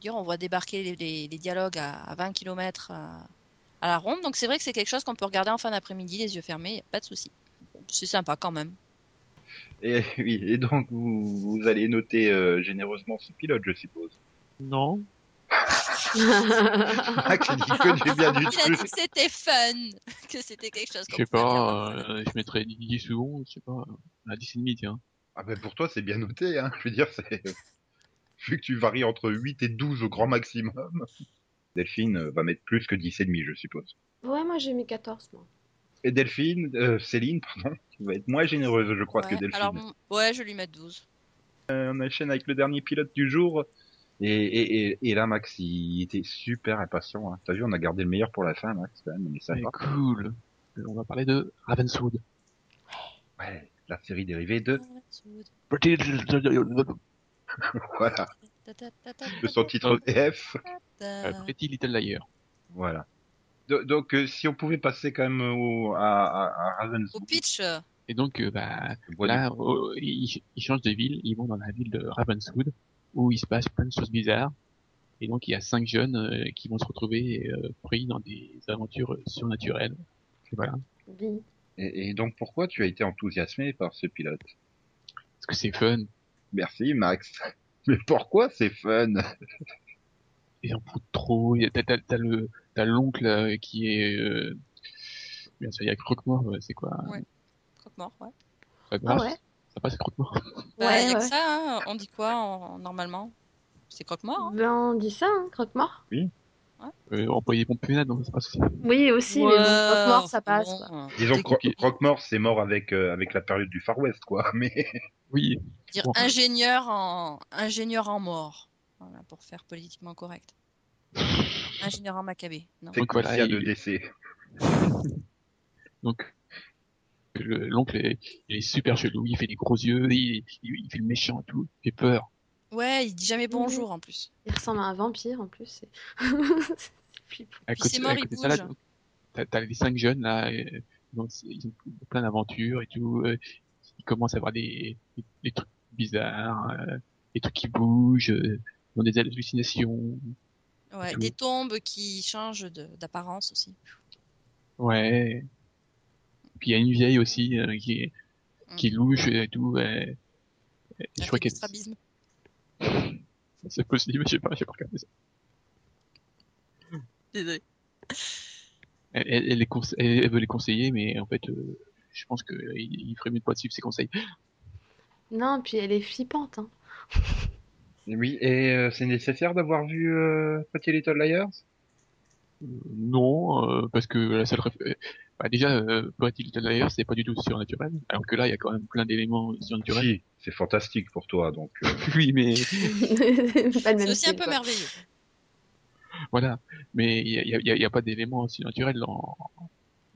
Speaker 4: Dire, on voit débarquer les, les- les dialogues à, à 20 km à, à la ronde, donc c'est vrai que c'est quelque chose qu'on peut regarder en fin d'après-midi, les yeux fermés, y a pas de souci. C'est sympa quand même.
Speaker 1: Et oui, et donc vous, vous allez noter euh, généreusement ce pilote, je suppose.
Speaker 2: Non.
Speaker 1: Max il dit que du bien du
Speaker 4: Il a
Speaker 1: truc.
Speaker 4: dit que c'était fun, que c'était quelque chose
Speaker 2: Je sais pas, euh, je mettrais 10 secondes, je sais pas, à 10 et demi, tiens.
Speaker 1: Ah ben pour toi c'est bien noté, hein. Je veux dire, c'est vu que tu varies entre 8 et 12 au grand maximum. Delphine euh, va mettre plus que 10 et demi, je suppose.
Speaker 3: ouais, moi j'ai mis 14 moi.
Speaker 1: Et Delphine, euh, Céline, pardon, qui va être moins généreuse, je crois,
Speaker 4: Ouais,
Speaker 1: que Delphine.
Speaker 4: alors, ouais, je vais lui mettre 12.
Speaker 1: On enchaîne avec le dernier pilote du jour. Et, et, et, et là, Max, il était super impatient. Hein. T'as vu, on a gardé le meilleur pour la fin, Max, quand même. Mais
Speaker 2: cool. Euh, On va parler de Ravenswood.
Speaker 1: Ouais, la série dérivée de...
Speaker 2: Euh,
Speaker 1: Voilà, de son titre EF.
Speaker 2: Euh, Pretty Little Liar.
Speaker 1: Voilà. Do- donc, euh, si on pouvait passer quand même au, à, Ravenswood.
Speaker 4: Au pitch,
Speaker 2: Et donc, euh, bah, là, oh, ils, ils changent de ville, ils vont dans la ville de Ravenswood, où il se passe plein de choses bizarres. Et donc, il y a cinq jeunes euh, qui vont se retrouver euh, pris dans des aventures surnaturelles. Et voilà.
Speaker 1: Et donc, pourquoi tu as été enthousiasmé par ce pilote?
Speaker 2: Parce que c'est fun.
Speaker 1: Merci, Max. Mais pourquoi c'est fun?
Speaker 2: Trop. Il y a- T'as, t'as, t'as le, t'as l'oncle euh, qui est, euh, bien sûr, il y a Croque-Mort, c'est quoi?
Speaker 4: Ouais. croque-mort, ouais.
Speaker 2: Ça
Speaker 3: Ah
Speaker 2: passe,
Speaker 3: ouais.
Speaker 2: ça passe Croque-Mort?
Speaker 4: Bah,
Speaker 3: Ouais,
Speaker 4: y a que
Speaker 3: ouais.
Speaker 4: ça, hein. on dit quoi en- normalement? C'est croque-mort, hein
Speaker 3: Ben, on dit ça, hein, croque-mort.
Speaker 2: Euh, employer des pompes funèbres, donc ça passe aussi.
Speaker 3: Oui, aussi, mais bon, croque-mort, ça passe. quoi.
Speaker 4: euh,
Speaker 1: Disons que Croque-Mort, c'est mort avec, euh, avec la période du Far West, quoi. Mais
Speaker 2: Oui.
Speaker 4: dire
Speaker 2: Bon.
Speaker 4: ingénieur en ingénieur en mort, voilà pour faire politiquement correct. ingénieur en macabé, non.
Speaker 1: c'est
Speaker 2: Donc
Speaker 1: quoi
Speaker 2: voilà,
Speaker 1: de
Speaker 2: il-
Speaker 1: décès
Speaker 2: Donc, le- l'oncle est, il est super chelou, il fait des gros yeux, il, il, il fait le méchant et tout, il fait peur.
Speaker 4: Ouais, il dit jamais bonjour en plus.
Speaker 3: Il ressemble à un vampire en plus. c'est- flippant.
Speaker 4: C'est mort,
Speaker 2: à
Speaker 4: il
Speaker 2: de ça, là,
Speaker 4: bouge.
Speaker 2: t'as, t'as les cinq jeunes là, euh, donc, ils ont plein d'aventures et tout, euh, ils commencent à avoir des, des, des trucs bizarres, euh, des trucs qui bougent, euh, ils ont des hallucinations.
Speaker 4: Ouais, des tombes qui changent de- d'apparence aussi.
Speaker 2: Ouais. Puis il y a une vieille aussi euh, qui est
Speaker 4: Mm.
Speaker 2: qui est louche et tout. je crois qu'elle
Speaker 4: strabisme.
Speaker 2: C'est possible, je sais pas, j'ai pas regardé ça.
Speaker 4: Désolé.
Speaker 2: Elle, elle, elle les conse- elle- elle veut les conseiller, mais en fait, euh, je pense que euh, il, ferait mieux de pas suivre ses conseils.
Speaker 3: Non, puis elle est flippante. Hein.
Speaker 1: Oui, et euh, c'est nécessaire d'avoir vu euh, Pretty Little Liars?
Speaker 2: Euh, Non, euh, parce que la seule réf- bah, déjà, euh, Little Liars, c'est pas du tout surnaturel, alors que là, il y a quand même plein d'éléments surnaturels.
Speaker 1: Si, c'est fantastique pour toi, donc... euh,
Speaker 2: oui, mais
Speaker 4: C'est aussi un peu
Speaker 3: quoi.
Speaker 4: merveilleux.
Speaker 2: voilà. Mais il y a, il y a- il y a pas d'éléments surnaturels dans,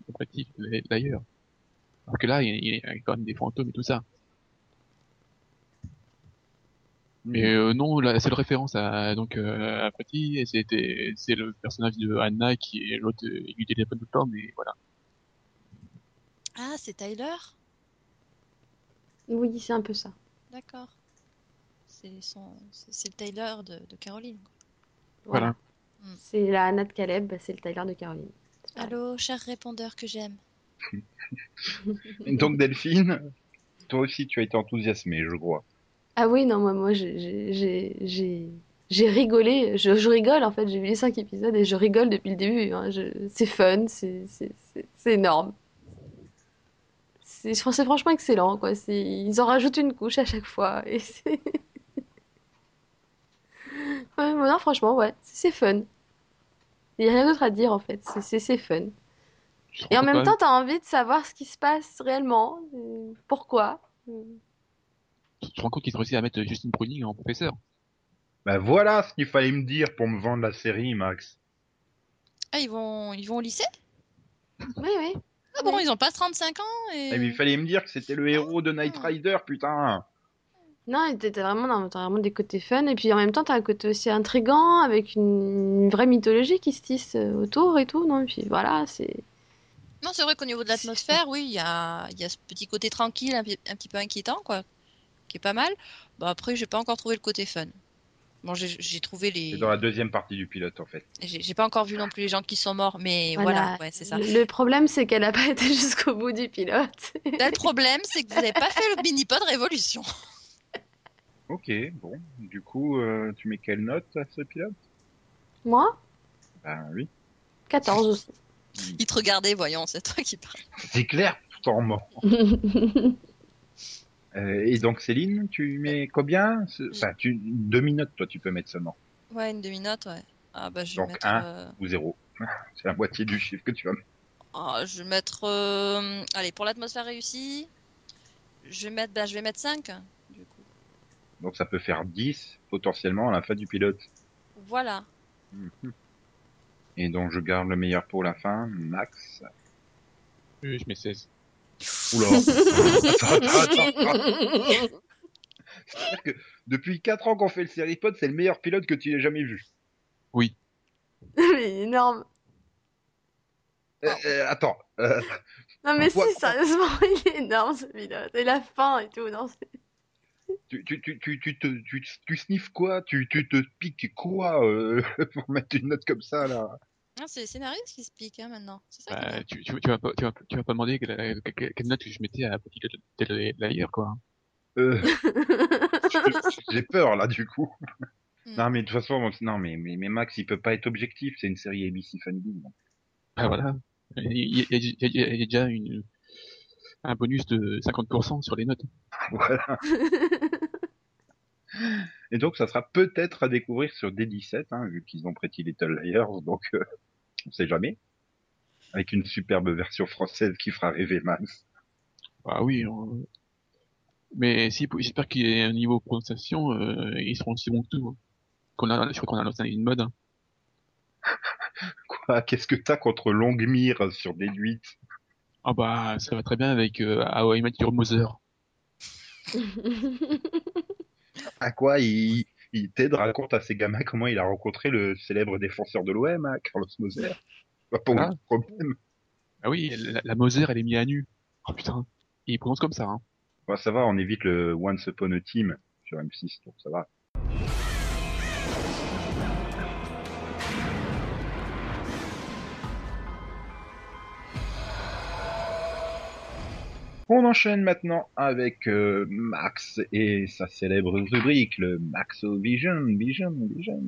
Speaker 2: dans Pretty Little Liars. Alors que là, il y, a, il y a quand même des fantômes et tout ça. Mais euh, non, la seule référence à donc euh, à c'était c'est le personnage de Anna qui est l'autre, euh, lui téléphone tout le temps, mais voilà.
Speaker 4: Ah, c'est Tyler?
Speaker 3: Oui, c'est un peu ça.
Speaker 4: D'accord. C'est son... le Tyler de, de Caroline. quoi.
Speaker 2: Voilà.
Speaker 4: Mm.
Speaker 3: C'est la Anna de Caleb, bah, c'est le Tyler de Caroline.
Speaker 4: Allô, cher répondeur que j'aime.
Speaker 1: Donc Delphine, toi aussi tu as été enthousiasmée, je crois.
Speaker 3: Ah oui, non, moi, moi j'ai- rigolé. Je, je rigole, en fait. J'ai vu les cinq épisodes et je rigole depuis le début. hein. C'est fun, c'est c'est- c'est- c'est énorme. C'est c'est franchement excellent, quoi. C'est- Ils en rajoutent une couche à chaque fois. Et c'est... Ouais, non, franchement, ouais, c'est fun. Il n'y a rien d'autre à dire, en fait. C'est- C'est c'est fun.
Speaker 2: Je
Speaker 3: Et en même temps, t'as envie de savoir ce qui se passe réellement. euh, Pourquoi.
Speaker 2: je me rends compte qu'ils ont réussi à mettre Justine Pruning en professeur.
Speaker 1: Bah voilà ce qu'il fallait me dire pour me vendre la série, Max.
Speaker 4: Ah, ils vont, ils vont au lycée?
Speaker 3: Oui, oui.
Speaker 4: Ah bon, ils ont pas 35 ans et...
Speaker 1: Eh, mais il fallait me dire que c'était le héros de Knight Rider, putain.
Speaker 3: Non, t'as vraiment, non, vraiment des côtés fun, et puis en même temps, t'as un côté aussi intrigant, avec une, une vraie mythologie qui se tisse euh, autour et tout, non? Et puis voilà, c'est.
Speaker 4: Non, c'est vrai qu'au niveau de l'atmosphère, oui, il y a, il y a ce petit côté tranquille, un, petit peu inquiétant, quoi, qui est pas mal. Bon, après, j'ai pas encore trouvé le côté fun. Bon, j'ai trouvé les...
Speaker 1: C'est dans la deuxième partie du pilote, en fait.
Speaker 4: J'ai pas encore vu non plus les gens qui sont morts, mais
Speaker 3: Voilà.
Speaker 4: voilà, ouais, c'est ça.
Speaker 3: Le, problème, c'est qu'elle a pas été jusqu'au bout du pilote.
Speaker 4: Là, le problème, c'est que vous n'avez pas fait le mini-pod Révolution.
Speaker 1: Ok, bon. Du coup, euh, tu mets quelle note à ce pilote?
Speaker 3: Moi,
Speaker 1: Ben oui.
Speaker 3: 14 aussi.
Speaker 4: Il te regardait, voyons, c'est toi qui parles.
Speaker 1: C'est clair, tout en mort. Euh, et donc Céline, tu mets combien? Ce- Enfin, tu, une demi-note, toi, tu peux mettre seulement.
Speaker 4: Ouais, une demi-note, ouais. Ah, bah, je vais
Speaker 1: Donc,
Speaker 4: mettre...
Speaker 1: un.
Speaker 4: euh,
Speaker 1: Ou zéro. C'est la moitié du chiffre que tu vas mettre.
Speaker 4: ah, je vais mettre... euh, Allez, pour l'atmosphère réussie, je vais mettre, bah, je vais mettre 5, du coup.
Speaker 1: Donc ça peut faire 10, potentiellement, à la fin du pilote.
Speaker 4: Voilà.
Speaker 1: Mhm. Et donc je garde le meilleur pour la fin, Max.
Speaker 2: Euh, je mets 16.
Speaker 1: Oula. attends, attends, attends, que depuis 4 ans qu'on fait le série pod, c'est le meilleur pilote que tu aies jamais vu.
Speaker 2: Oui.
Speaker 3: Mais énorme.
Speaker 1: Euh, euh, attends. euh,
Speaker 3: Non, mais si, sérieusement, il est énorme ce pilote. Et la fin et tout, non, c'est-
Speaker 1: tu, tu, tu, tu, tu, te, tu, tu sniffes quoi? Tu, tu te piques quoi euh, pour mettre une note comme ça là?
Speaker 4: Ah, c'est les scénaristes qui se piquent, hein, maintenant. C'est ça
Speaker 2: Bah, tu, tu, tu vas pas, tu vas, tu vas pas demander quelle, quelle, quelle note je mettais à Petit Little Liar, quoi.
Speaker 1: euh, J'ai peur là du coup.
Speaker 4: Hmm.
Speaker 1: Non mais de toute façon, moi, non mais, mais, mais Max il peut pas être objectif, c'est une série ABC Family. donc.
Speaker 2: Ah, voilà. Il y, a- il y a- il y a- il y a déjà une, un bonus de 50% sur les notes.
Speaker 1: Voilà. Et donc ça sera peut-être à découvrir sur D17, hein, vu qu'ils ont Pretty Little Liars, donc euh, on sait jamais. Avec une superbe version française qui fera rêver Max.
Speaker 2: Ah oui. on- Mais si, j'espère qu'il y a un niveau prononciation, euh, ils seront aussi bons que tout. hein. Qu'on a, je crois qu'on a lancé une mode. hein.
Speaker 1: Quoi Qu'est-ce que t'as contre Longmire sur D8
Speaker 2: Ah bah, ça va très bien avec euh, How I Met Your Mother.
Speaker 1: À quoi il, il Ted raconte à ses gamins comment il a rencontré le célèbre défenseur de l'OM, hein, Carlos Moser. Pas pour
Speaker 2: Ah.
Speaker 1: problème.
Speaker 2: Ah oui, la, la Moser, elle est mise à nu. Oh putain. Et il prononce comme ça, hein.
Speaker 1: Bon, ça va, on évite le Once Upon a Team sur M6, donc ça va. On enchaîne maintenant avec euh, Max et sa célèbre rubrique, le Maxo Vision, Vision, Vision.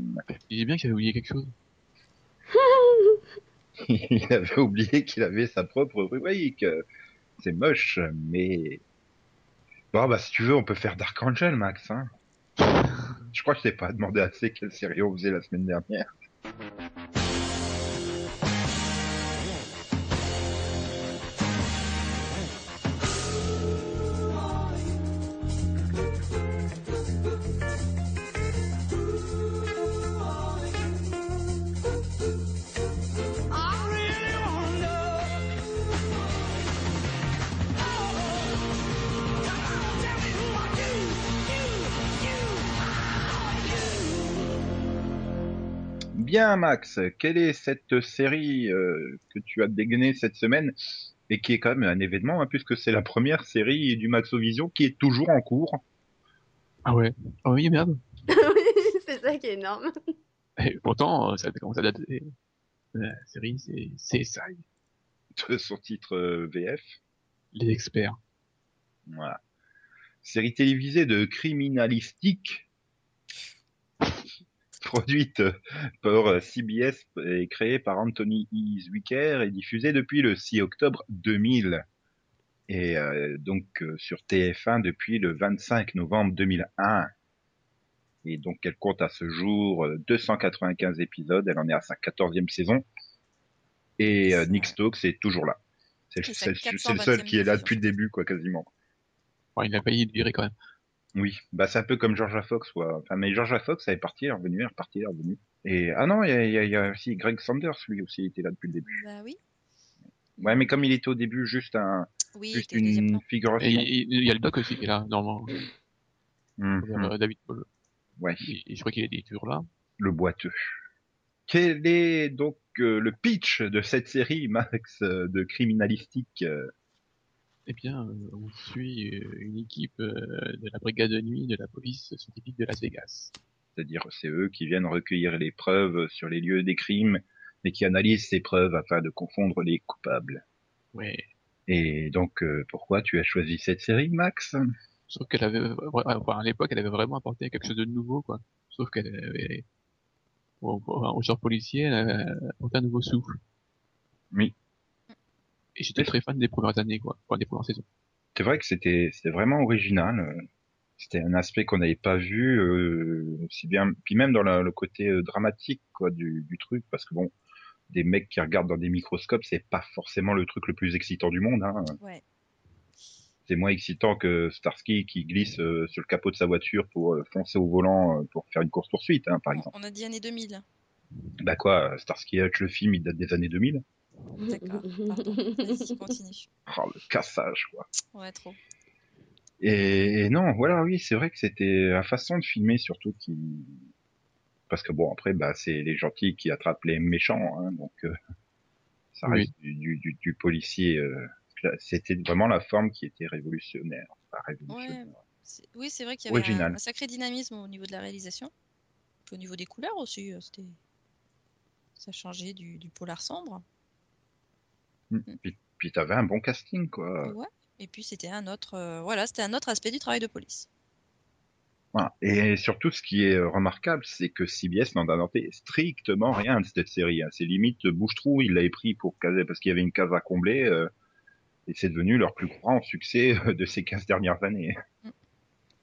Speaker 2: Il est bien qu'il avait oublié quelque chose.
Speaker 1: Il avait oublié qu'il avait sa propre rubrique. C'est moche, mais... Bon, bah si tu veux, on peut faire Dark Angel, Max. Hein. Je crois que je t'ai pas demandé assez quelle série on faisait la semaine dernière. Bien, Max, quelle est cette série euh, que tu as dégainée cette semaine et qui est quand même un événement, hein, puisque c'est la première série du Maxovision qui est toujours en cours.
Speaker 2: Ah ouais. Oh oui, merde.
Speaker 3: oui, c'est ça qui est énorme.
Speaker 2: Et pourtant, euh, ça commence à dater. La série, c'est CSI,
Speaker 1: de son titre euh, VF.
Speaker 2: les experts.
Speaker 1: Voilà. Série télévisée de criminalistique produite par euh, CBS et créée par Anthony E. Zwicker et diffusée depuis le 6 octobre 2000. Et euh, donc euh, sur TF1 depuis le 25 novembre 2001. Et donc elle compte à ce jour euh, 295 épisodes, elle en est à sa 14e saison. Et euh, Nick Stokes est toujours là. C'est le, seul
Speaker 4: 420e
Speaker 1: qui est là depuis le début, quoi, quasiment.
Speaker 2: Bon, il a failli virer quand même.
Speaker 1: Oui, bah c'est un peu comme Georgia Fox. Enfin, mais Georgia Fox, elle est partie, elle est revenue, elle est repartie, elle est revenue. Et ah non, il y a, il y, aussi Greg Sanders, lui aussi, il était là depuis le début.
Speaker 4: Bah oui.
Speaker 1: Ouais, mais comme il était au début juste un,
Speaker 4: Oui,
Speaker 1: juste une figuration.
Speaker 2: Et il y a le doc aussi qui est là, normalement.
Speaker 1: Hum, hum,
Speaker 2: Euh, David Paul.
Speaker 1: ouais,
Speaker 2: Et, et je crois qu'il est toujours là.
Speaker 1: le boiteux. Quel est donc euh, le pitch de cette série, Max, euh, de criminalistique euh,
Speaker 2: Eh bien, euh, on suit euh, une équipe euh, de la brigade de nuit de la police scientifique de Las Vegas.
Speaker 1: C'est-à-dire, c'est eux qui viennent recueillir les preuves sur les lieux des crimes et qui analysent ces preuves afin de confondre les coupables.
Speaker 2: Ouais.
Speaker 1: Et donc, euh, pourquoi tu as choisi cette série, Max?
Speaker 2: Sauf qu'elle avait, à l'époque, elle avait vraiment apporté quelque chose de nouveau, quoi. Sauf qu'elle avait, au genre policier, elle avait apporté un nouveau souffle.
Speaker 1: Oui.
Speaker 2: Et j'étais très fan des premières années, quoi. Enfin, des premières saisons.
Speaker 1: C'est vrai que c'était c'était vraiment original. euh, C'était un aspect qu'on n'avait pas vu euh, aussi bien. Puis même dans la- le côté euh, dramatique quoi du, du truc, parce que bon, des mecs qui regardent dans des microscopes, c'est pas forcément le truc le plus excitant du monde. Hein.
Speaker 4: Ouais.
Speaker 1: C'est moins excitant que Starsky qui glisse euh, sur le capot de sa voiture pour euh, foncer au volant euh, pour faire une course poursuite, hein, par exemple.
Speaker 4: On a dit année 2000.
Speaker 1: Bah quoi, Starsky Hutch, le film, il date des années 2000.
Speaker 4: D'accord. Pardon. Vas-y, continue.
Speaker 1: Oh, le cassage, quoi.
Speaker 4: Ouais, trop.
Speaker 1: Et, et non, voilà, oui, c'est vrai que c'était la façon de filmer surtout qui, parce que bon, après, bah, c'est les gentils qui attrapent les méchants, hein, donc euh, ça
Speaker 2: Oui.
Speaker 1: reste du, du, du, du policier. euh, c'était vraiment la forme qui était révolutionnaire, enfin, révolutionnaire.
Speaker 4: C'est- Oui, c'est vrai qu'il y avait un, sacré dynamisme au niveau de la réalisation. Puis au niveau des couleurs aussi, euh, c'était. Ça changeait du, du polar sombre.
Speaker 1: Puis, puis t'avais un bon casting, quoi.
Speaker 4: Ouais. Et puis c'était un autre, euh, voilà, c'était un autre aspect du travail de police.
Speaker 1: Voilà. Et surtout, ce qui est remarquable, c'est que CBS n'en a noté strictement rien de cette série. Hein. C'est limite bouche-trou, il l'avait pris pour caser parce qu'il y avait une case à combler, euh, et c'est devenu leur plus grand succès euh, de ces 15 dernières années.
Speaker 4: Mm.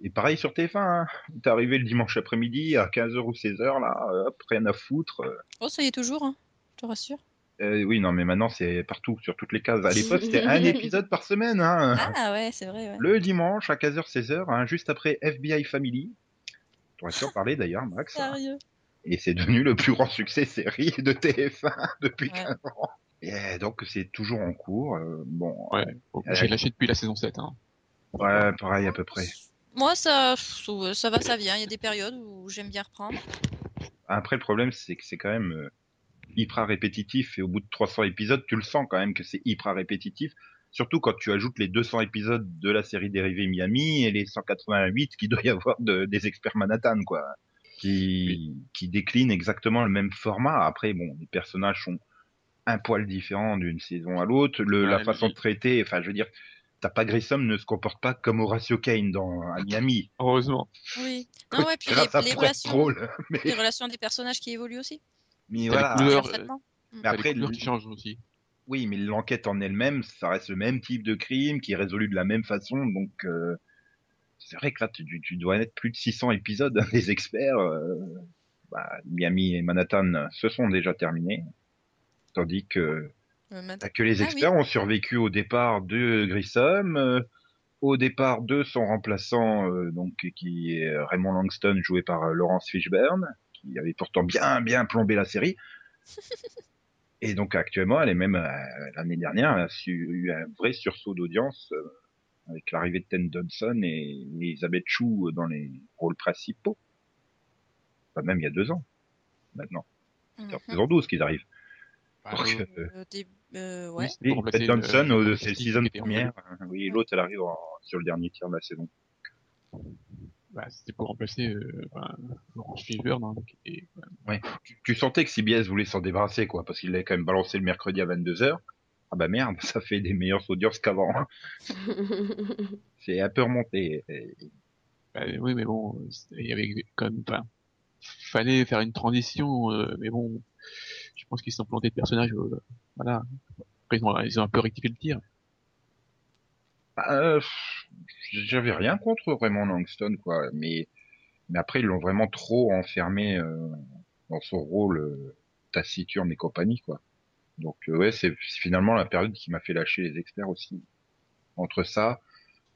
Speaker 1: Et pareil sur TF1, hein. t'es arrivé le dimanche après-midi à 15h ou 16h, là, hop, rien à foutre.
Speaker 4: Oh, ça y est toujours, hein, je te rassure.
Speaker 1: Euh, oui, non, mais maintenant c'est partout, sur toutes les cases. À l'époque, c'était un épisode par semaine, hein.
Speaker 4: Ah ouais, c'est vrai, ouais.
Speaker 1: Le dimanche à 15h, 16h, hein, juste après FBI Family. T'aurais pu en parler d'ailleurs, Max.
Speaker 4: Sérieux.
Speaker 1: Et c'est devenu le plus grand succès série de TF1 depuis
Speaker 4: Ouais.
Speaker 1: 15 ans. Et donc c'est toujours en cours. euh, bon,
Speaker 2: Ouais. Bon, J'ai lâché depuis la saison 7, hein.
Speaker 1: ouais, pareil à peu près.
Speaker 4: Moi, ça, ça va, ça vient. Il y a des périodes où j'aime bien reprendre.
Speaker 1: Après, le problème, c'est que c'est quand même euh, hyper répétitif. Et au bout de 300 épisodes, tu le sens quand même que c'est hyper répétitif. Surtout quand tu ajoutes les 200 épisodes de la série dérivée Miami et les 188 qu'il doit y avoir de, des experts Manhattan, quoi. Qui, qui déclinent exactement le même format. Après, bon, les personnages sont un poil différents d'une saison à l'autre. Le,
Speaker 2: Ouais,
Speaker 1: la
Speaker 2: mais-
Speaker 1: façon de traiter, enfin, je veux dire, t'as pas Grissom ne se comporte pas comme Horatio Kane dans à Miami.
Speaker 2: Heureusement.
Speaker 4: Oui. Non, ouais, puis les, les relations,
Speaker 1: drôle. Mais,
Speaker 4: les relations des personnages qui évoluent aussi.
Speaker 1: Mais voilà.
Speaker 2: les couleurs.
Speaker 1: Mais après,
Speaker 2: les qui changent aussi.
Speaker 1: Oui, mais l'enquête en elle-même, ça reste le même type de crime qui est résolu de la même façon, donc euh, c'est vrai que là, tu, tu dois être plus de 600 épisodes. Les experts, euh, bah, Miami et Manhattan se sont déjà terminés. Tandis que,
Speaker 4: Euh,
Speaker 1: bah, que les
Speaker 4: Ah
Speaker 1: experts ont survécu au départ de Grissom, euh, au départ de son remplaçant, euh, donc qui est Raymond Langston, joué par euh, Laurence Fishburne, qui avait pourtant bien bien plombé la série. Et donc actuellement, elle est même euh, l'année dernière, elle a su- eu un vrai sursaut d'audience euh, avec l'arrivée de Ten Johnson et Elisabeth Chou dans les rôles principaux. Enfin, même il y a deux ans, maintenant. C'est en
Speaker 4: Mhm.
Speaker 1: saison 12 qu'ils arrivent.
Speaker 2: Bah,
Speaker 1: Donc,
Speaker 2: euh,
Speaker 1: euh,
Speaker 4: Euh, des- euh,
Speaker 2: oui,
Speaker 4: ouais.
Speaker 1: oui, Ted euh,
Speaker 2: le
Speaker 1: c'est le season première. Oui, l'autre, elle arrive en- sur le dernier tiers de la saison.
Speaker 2: Bah, c'était pour remplacer euh, bah, Laurence Fishburne, hein, qui était-
Speaker 1: Ouais. Tu, tu sentais que CBS voulait s'en débarrasser, quoi, parce qu'il l'avait quand même balancé le mercredi à 22h. Ah bah merde, ça fait des meilleures audiences qu'avant. hein. C'est un peu remonté. Et-
Speaker 2: bah, oui, mais bon, il y avait quand même, enfin, fallait faire une transition, euh, mais bon, je pense qu'ils se sont plantés de personnages, euh, voilà. Après, ils ont, ils ont un peu rectifié le tir.
Speaker 1: Bah, euh, J'avais rien contre vraiment Langston, quoi, mais, mais après ils l'ont vraiment trop enfermé euh, dans son rôle euh, taciturne et compagnie, quoi. Donc euh, ouais, c'est finalement la période qui m'a fait lâcher les experts aussi. Entre ça,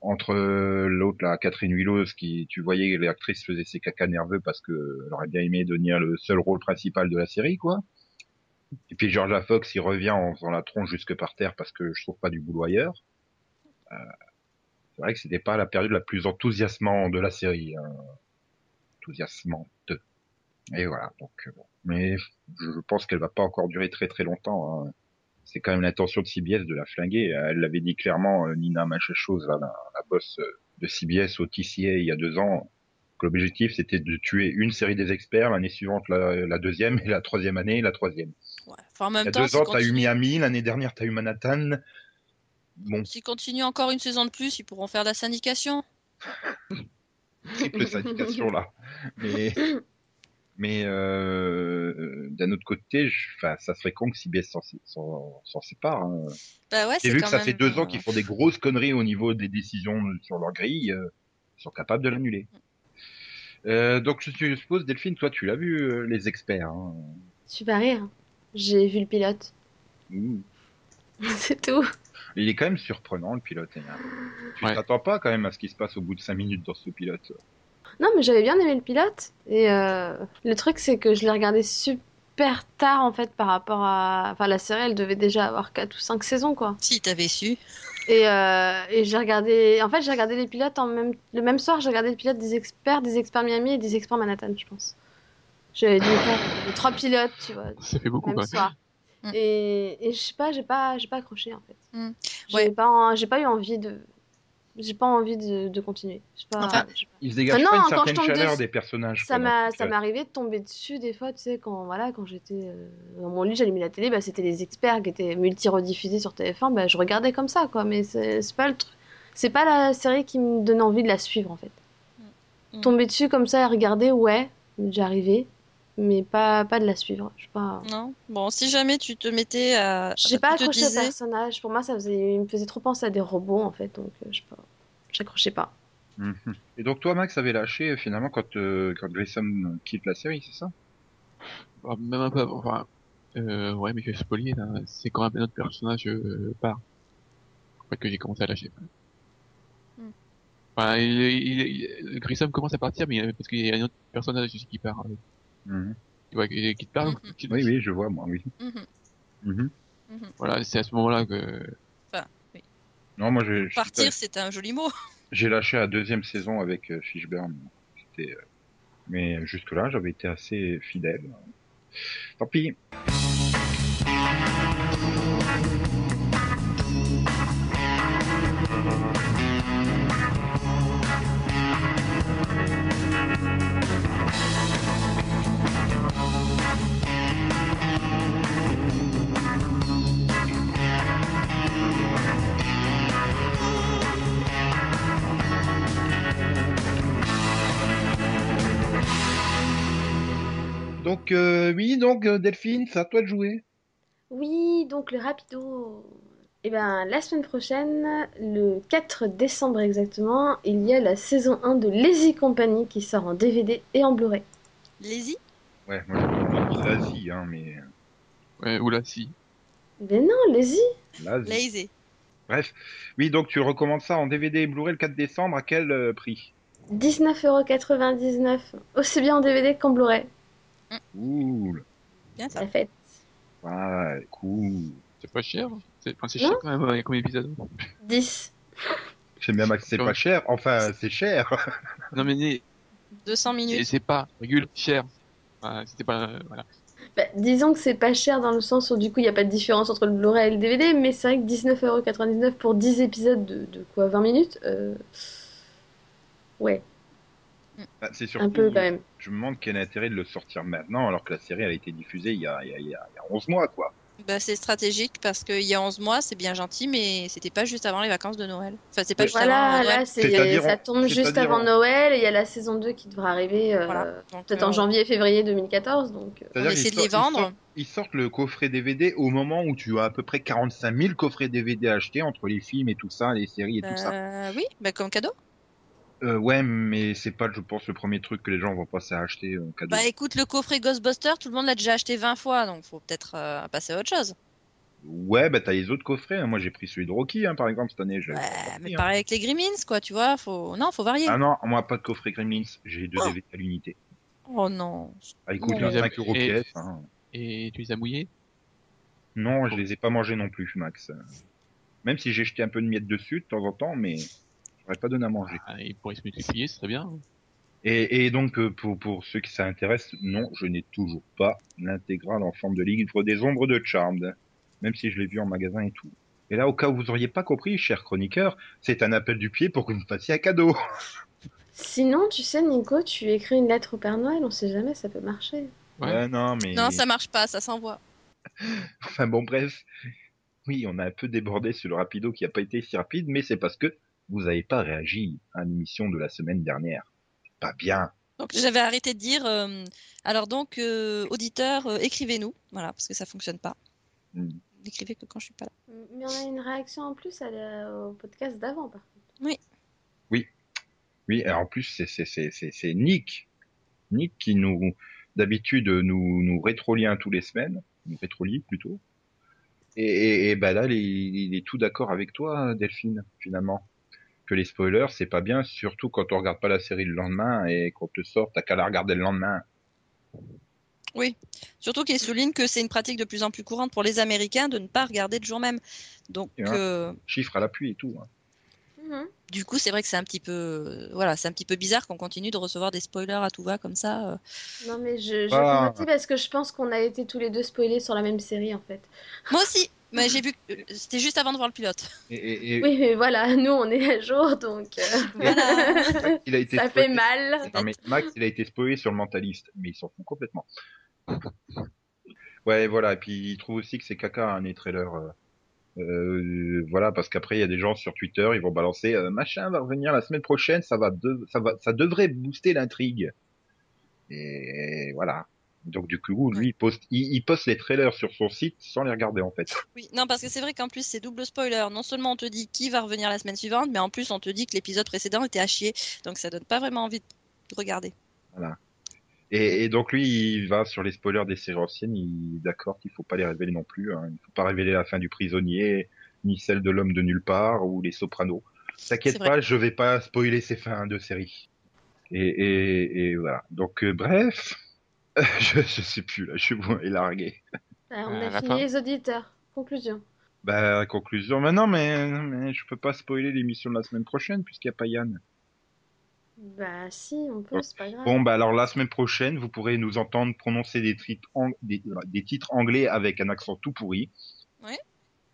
Speaker 1: entre euh, l'autre là, Catherine Willows, qui tu voyais l'actrice faisait ses caca nerveux parce que elle aurait bien aimé devenir le seul rôle principal de la série, quoi. Et puis Georgia Fox, il revient en faisant la tronche jusque par terre parce que je trouve pas du boulot ailleurs. Euh, c'est vrai que c'était pas la période la plus enthousiasmante de la série. Hein. Enthousiasmante. Et voilà, donc euh, bon. Mais je pense qu'elle va pas encore durer très très longtemps. hein. C'est quand même l'intention de CBS de la flinguer. Elle l'avait dit clairement, euh, Nina machin chose, là, la, la boss de CBS au TCA il y a deux ans, que l'objectif c'était de tuer une série des experts, l'année suivante la, la deuxième, et la troisième année la troisième.
Speaker 4: Ouais. Enfin, en
Speaker 1: Il y
Speaker 4: même
Speaker 1: a
Speaker 4: temps,
Speaker 1: deux ans, t'as eu Miami, l'année dernière, t'as eu Manhattan. Bon,
Speaker 4: s'ils continuent encore une saison de plus, ils pourront faire de la syndication.
Speaker 1: triple syndication là. Mais, mais euh, d'un autre côté, je- enfin, ça serait con que CBS s'en sépare. Hein.
Speaker 4: Bah ouais,
Speaker 1: J'ai vu que ça
Speaker 4: même,
Speaker 1: fait deux ans
Speaker 4: euh,
Speaker 1: qu'ils font des grosses conneries au niveau des décisions sur leur grille. euh, ils sont capables de l'annuler. Euh, donc je suppose, Delphine, toi tu l'as vu, euh, les experts. Hein.
Speaker 3: Tu vas rire. J'ai vu le pilote.
Speaker 1: Ouh.
Speaker 3: C'est tout.
Speaker 1: Il est quand même surprenant le pilote. hein. Tu
Speaker 2: Ouais.
Speaker 1: t'attends pas quand même à ce qui se passe au bout de cinq minutes dans ce pilote.
Speaker 3: Non, mais j'avais bien aimé le pilote. Et euh, le truc, c'est que je l'ai regardé super tard, en fait, par rapport à... Enfin, la série, elle devait déjà avoir 4 ou 5 saisons, quoi.
Speaker 4: Si t'avais su.
Speaker 3: Et, euh, et j'ai regardé... En fait, j'ai regardé les pilotes en même... Le même soir, j'ai regardé le pilote des experts, des experts Miami et des experts Manhattan, je pense. J'avais dû faire les trois pilotes, tu vois,
Speaker 2: Ça fait beaucoup,
Speaker 3: même
Speaker 2: quoi.
Speaker 3: soir.
Speaker 4: Mm.
Speaker 3: Et, et je sais pas, j'ai pas, j'ai pas accroché, en fait.
Speaker 4: Mm.
Speaker 3: J'ai
Speaker 4: Ouais.
Speaker 3: pas, j'ai pas eu envie de... J'ai pas envie de, de continuer. Je sais pas-
Speaker 4: Enfin,
Speaker 3: je sais pas. Ah non,
Speaker 1: une
Speaker 3: quand je
Speaker 1: certaine
Speaker 3: tombe
Speaker 1: chaleur
Speaker 3: dessus-
Speaker 1: des personnages.
Speaker 3: Ça m'a, ça
Speaker 1: pilote.
Speaker 3: m'est arrivé de tomber dessus des fois, tu sais, quand, voilà, quand j'étais euh, dans mon lit, j'allumais la télé, bah, c'était les experts qui étaient multi-rediffusés sur TF1, bah, je regardais comme ça, quoi, mais c'est c'est pas le truc, c'est pas la série qui me donne envie de la suivre, en fait.
Speaker 4: Mm.
Speaker 3: Tomber dessus comme ça et regarder, ouais, j'ai arrivé, mais pas, pas de la suivre, je sais pas.
Speaker 4: Non. Bon, si jamais tu te mettais à.
Speaker 3: J'ai pas accroché au
Speaker 4: disais-
Speaker 3: personnage, pour moi, ça faisait, il me faisait trop penser à des robots, en fait, donc, euh, je sais pas, j'accrochais pas.
Speaker 1: Mhm. Et donc toi, Max, avait lâché euh, finalement quand euh, quand Grayson quitte la série, c'est ça?
Speaker 2: Ah, Même un peu avant, enfin, euh, ouais, mais je vais spoiler, là. C'est quand un autre personnage euh, part. En fait, que j'ai commencé à lâcher.
Speaker 4: Hmm.
Speaker 2: Enfin, il, il, il- Grissom commence à partir, mais parce qu'il y a un autre personnage aussi qui part. Tu vois, qui, qui te parle.
Speaker 4: Mhm.
Speaker 2: qui-
Speaker 1: Oui, oui, je vois, moi, oui.
Speaker 4: Mhm,
Speaker 1: Mhm.
Speaker 2: Voilà, c'est à ce moment-là que,
Speaker 1: Non, moi, j'ai
Speaker 4: Partir, c'était un joli mot.
Speaker 1: j'ai lâché la deuxième saison avec euh, Fishburne. C'était, euh, mais jusque là, j'avais été assez fidèle. Tant pis. Donc euh, oui, donc euh, Delphine, c'est à toi de jouer.
Speaker 3: Oui, donc le rapido. Et ben, la semaine prochaine, le 4 décembre exactement, il y a la saison 1 de Lazy Company qui sort en DVD et en Blu-ray.
Speaker 4: Lazy?
Speaker 1: Ouais, moi j'ai dit l'Asie, hein, mais
Speaker 2: Ouais, oula, si.
Speaker 3: Mais non, Lazy.
Speaker 4: Lazy.
Speaker 1: Bref, oui, donc tu recommandes ça en DVD et Blu-ray le 4 décembre, à quel euh, prix?
Speaker 3: 19,99€, aussi bien en DVD qu'en Blu-ray.
Speaker 1: Cool.
Speaker 4: Bien ça.
Speaker 3: La fête.
Speaker 1: Ouais, cool.
Speaker 2: C'est pas cher. C'est enfin, c'est cher quand même euh, comme épisode.
Speaker 3: 10.
Speaker 1: J'aime bien Max, c'est pas cher. Enfin, c'est cher.
Speaker 2: Non mais né-
Speaker 4: 200
Speaker 2: c'est
Speaker 4: minutes.
Speaker 2: c'est pas, virgule, cher. Enfin, C'était pas, euh, voilà.
Speaker 3: Bah, disons que c'est pas cher dans le sens où du coup il n'y a pas de différence entre le Blu-ray et le DVD, mais c'est vrai que 19,99€ pour 10 épisodes de, de quoi 20 minutes euh... Ouais,
Speaker 1: Bah, c'est surtout,
Speaker 3: un peu quand même.
Speaker 1: je me demande quel est l'intérêt de le sortir maintenant, alors que la série elle a été diffusée il y a, il y a, il y a, il y a 11 mois, quoi.
Speaker 4: Bah, c'est stratégique parce qu'il y a 11 mois, c'est bien gentil, mais c'était pas juste avant les vacances de Noël. Enfin, c'est pas juste avant
Speaker 3: Voilà,
Speaker 4: Noël.
Speaker 3: là c'est ça tombe juste avant Noël et il y a la saison 2 qui devrait arriver euh,
Speaker 4: Voilà. Donc,
Speaker 3: peut-être
Speaker 4: euh,
Speaker 3: en janvier février 2014 donc euh,
Speaker 1: C'est-à-dire
Speaker 4: essaie de les
Speaker 1: sortent- ils
Speaker 4: vendre.
Speaker 1: sortent- Ils sortent le coffret DVD au moment où tu as à peu près 45 000 coffrets DVD achetés entre les films et tout ça, les séries et tout ça.
Speaker 4: euh, oui, bah, comme cadeau.
Speaker 1: Euh, ouais, mais c'est pas, je pense, le premier truc que les gens vont passer à acheter en cadeau.
Speaker 4: Bah écoute, le coffret Ghostbuster, tout le monde l'a déjà acheté 20 fois, donc faut peut-être euh, passer à autre chose.
Speaker 1: Ouais, bah t'as les autres coffrets. hein. Moi j'ai pris celui de Rocky, hein, par exemple, cette année.
Speaker 4: Ouais, mais
Speaker 1: hein.
Speaker 4: pareil avec les Gremlins, quoi, tu vois, faut... Non, faut varier.
Speaker 1: Ah non, moi pas de coffret Gremlins. J'ai deux
Speaker 4: Oh.
Speaker 1: DVD à l'unité.
Speaker 4: Oh non.
Speaker 1: Ah, écoute,
Speaker 4: Non.
Speaker 1: 5 euros
Speaker 2: Et-
Speaker 1: pièce. Hein.
Speaker 2: Et tu les as mouillés?
Speaker 1: Non, je les ai pas mangés non plus, Max. Même si j'ai jeté un peu de miettes dessus de temps en temps, mais j'aurais pas donné à manger.
Speaker 2: Ah, Ils pourraient se multiplier, ce serait bien.
Speaker 1: Et, et donc, euh, pour, pour ceux qui ça intéresse, non, je n'ai toujours pas l'intégrale en forme de livre des ombres de Charmed, même si je l'ai vu en magasin et tout. Et là, au cas où vous auriez pas compris, cher chroniqueur, c'est un appel du pied pour que vous me fassiez un cadeau.
Speaker 3: Sinon, tu sais, Nico, tu écris une lettre au Père Noël, on sait jamais, ça peut marcher.
Speaker 2: Ouais.
Speaker 1: non, mais...
Speaker 4: Non, ça marche pas, ça s'envoie.
Speaker 1: Enfin bon, bref. Oui, on a un peu débordé sur le rapido qui a pas été si rapide, mais c'est parce que vous n'avez pas réagi à l'émission de la semaine dernière. Pas bien.
Speaker 4: Donc j'avais arrêté de dire. euh, Alors donc, euh, auditeurs, euh, écrivez-nous, voilà, parce que ça fonctionne pas. N'écrivez que quand je suis pas là.
Speaker 3: Mais on a une réaction en plus à la- au podcast d'avant, par contre.
Speaker 1: Oui, et en plus, c'est, c'est, c'est, c'est, c'est Nick. Nick qui nous, d'habitude, nous, nous rétrolie tous les semaines. Nous rétrolie plutôt. Et, et, et bah là, il est tout d'accord avec toi, Delphine, finalement. Que les spoilers, c'est pas bien, surtout quand on regarde pas la série le lendemain et qu'on te sort, t'as qu'à la regarder le lendemain.
Speaker 4: Surtout qu'il souligne que c'est une pratique de plus en plus courante pour les Américains de ne pas regarder le jour même. Donc,
Speaker 1: ouais.
Speaker 4: euh,
Speaker 1: Chiffre à l'appui et tout. hein.
Speaker 3: Mhm.
Speaker 4: du coup, c'est vrai que c'est un petit peu, voilà, c'est un petit peu bizarre qu'on continue de recevoir des spoilers à tout va comme ça. euh.
Speaker 3: Non, mais je, je
Speaker 1: Ah.
Speaker 3: parce que je pense qu'on a été tous les deux spoilés sur la même série, en fait.
Speaker 4: Moi aussi, mais j'ai vu, que- euh, c'était juste avant de voir le pilote.
Speaker 1: Et, et, et
Speaker 3: Oui, mais voilà, nous, on est à jour, donc... euh,
Speaker 4: Voilà.
Speaker 1: il a été
Speaker 3: ça
Speaker 1: spoilé-
Speaker 3: fait mal.
Speaker 1: Non mais Max, il a été spoilé sur le mentaliste, mais il s'en fout complètement. Ouais, voilà. Et puis il trouve aussi que c'est caca un les trailers. euh, euh, voilà, parce qu'après il y a des gens sur Twitter, ils vont balancer euh, machin va revenir la semaine prochaine, ça va, de- ça va, ça devrait booster l'intrigue. Et voilà. Donc du coup, lui, il poste, il, il poste les trailers sur son site sans les regarder en fait.
Speaker 4: Oui, non, parce que c'est vrai qu'en plus, c'est double spoiler. Non seulement on te dit qui va revenir la semaine suivante, mais en plus, on te dit que l'épisode précédent était à chier. Donc, ça donne pas vraiment envie de regarder.
Speaker 1: Et, et donc lui, il va sur les spoilers des séries anciennes, il est d'accord qu'il faut pas les révéler non plus. Hein. Il faut pas révéler la fin du prisonnier, ni celle de l'homme de nulle part ou les sopranos. T'inquiète pas, je vais pas spoiler ces fins de série. Et, et, et voilà. Donc euh, bref, je, je sais plus là, je suis bon et largué.
Speaker 3: Ah, on
Speaker 2: À
Speaker 3: a
Speaker 2: la
Speaker 3: fini
Speaker 2: fin.
Speaker 3: les auditeurs. Conclusion.
Speaker 1: Bah conclusion, mais non, mais, mais je peux pas spoiler l'émission de la semaine prochaine puisqu'il y a pas Yann.
Speaker 3: Bah si, on peut, c'est pas grave.
Speaker 1: Bon, bah alors la semaine prochaine, vous pourrez nous entendre prononcer des titres, ang- des, des titres anglais avec un accent tout pourri.
Speaker 4: Ouais.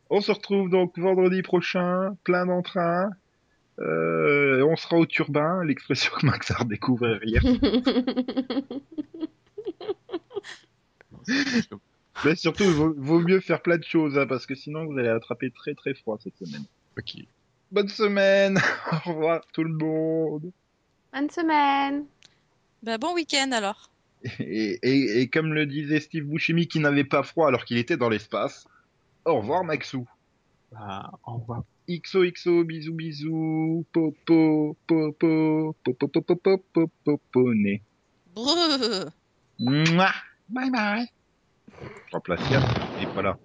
Speaker 1: On se retrouve donc vendredi prochain, plein d'entrain. Euh, on sera au turbin, l'expression que Max a redécouvert hier. Mais surtout, il vaut, vaut mieux faire plein de choses, hein, parce que sinon vous allez attraper très très froid cette semaine.
Speaker 2: ok.
Speaker 1: Bonne semaine Au revoir tout le monde
Speaker 3: Bonne semaine.
Speaker 4: Bah, bon week-end alors.
Speaker 1: et, et, et comme le disait Steve Buscemi qui n'avait pas froid alors qu'il était dans l'espace, au revoir Maxou
Speaker 2: Bah, au revoir.
Speaker 1: XOXO, bisous bisous, popo, popo, popo, popo, popo, popo, né. Bye bye. Je remplace Yann, il est pas là.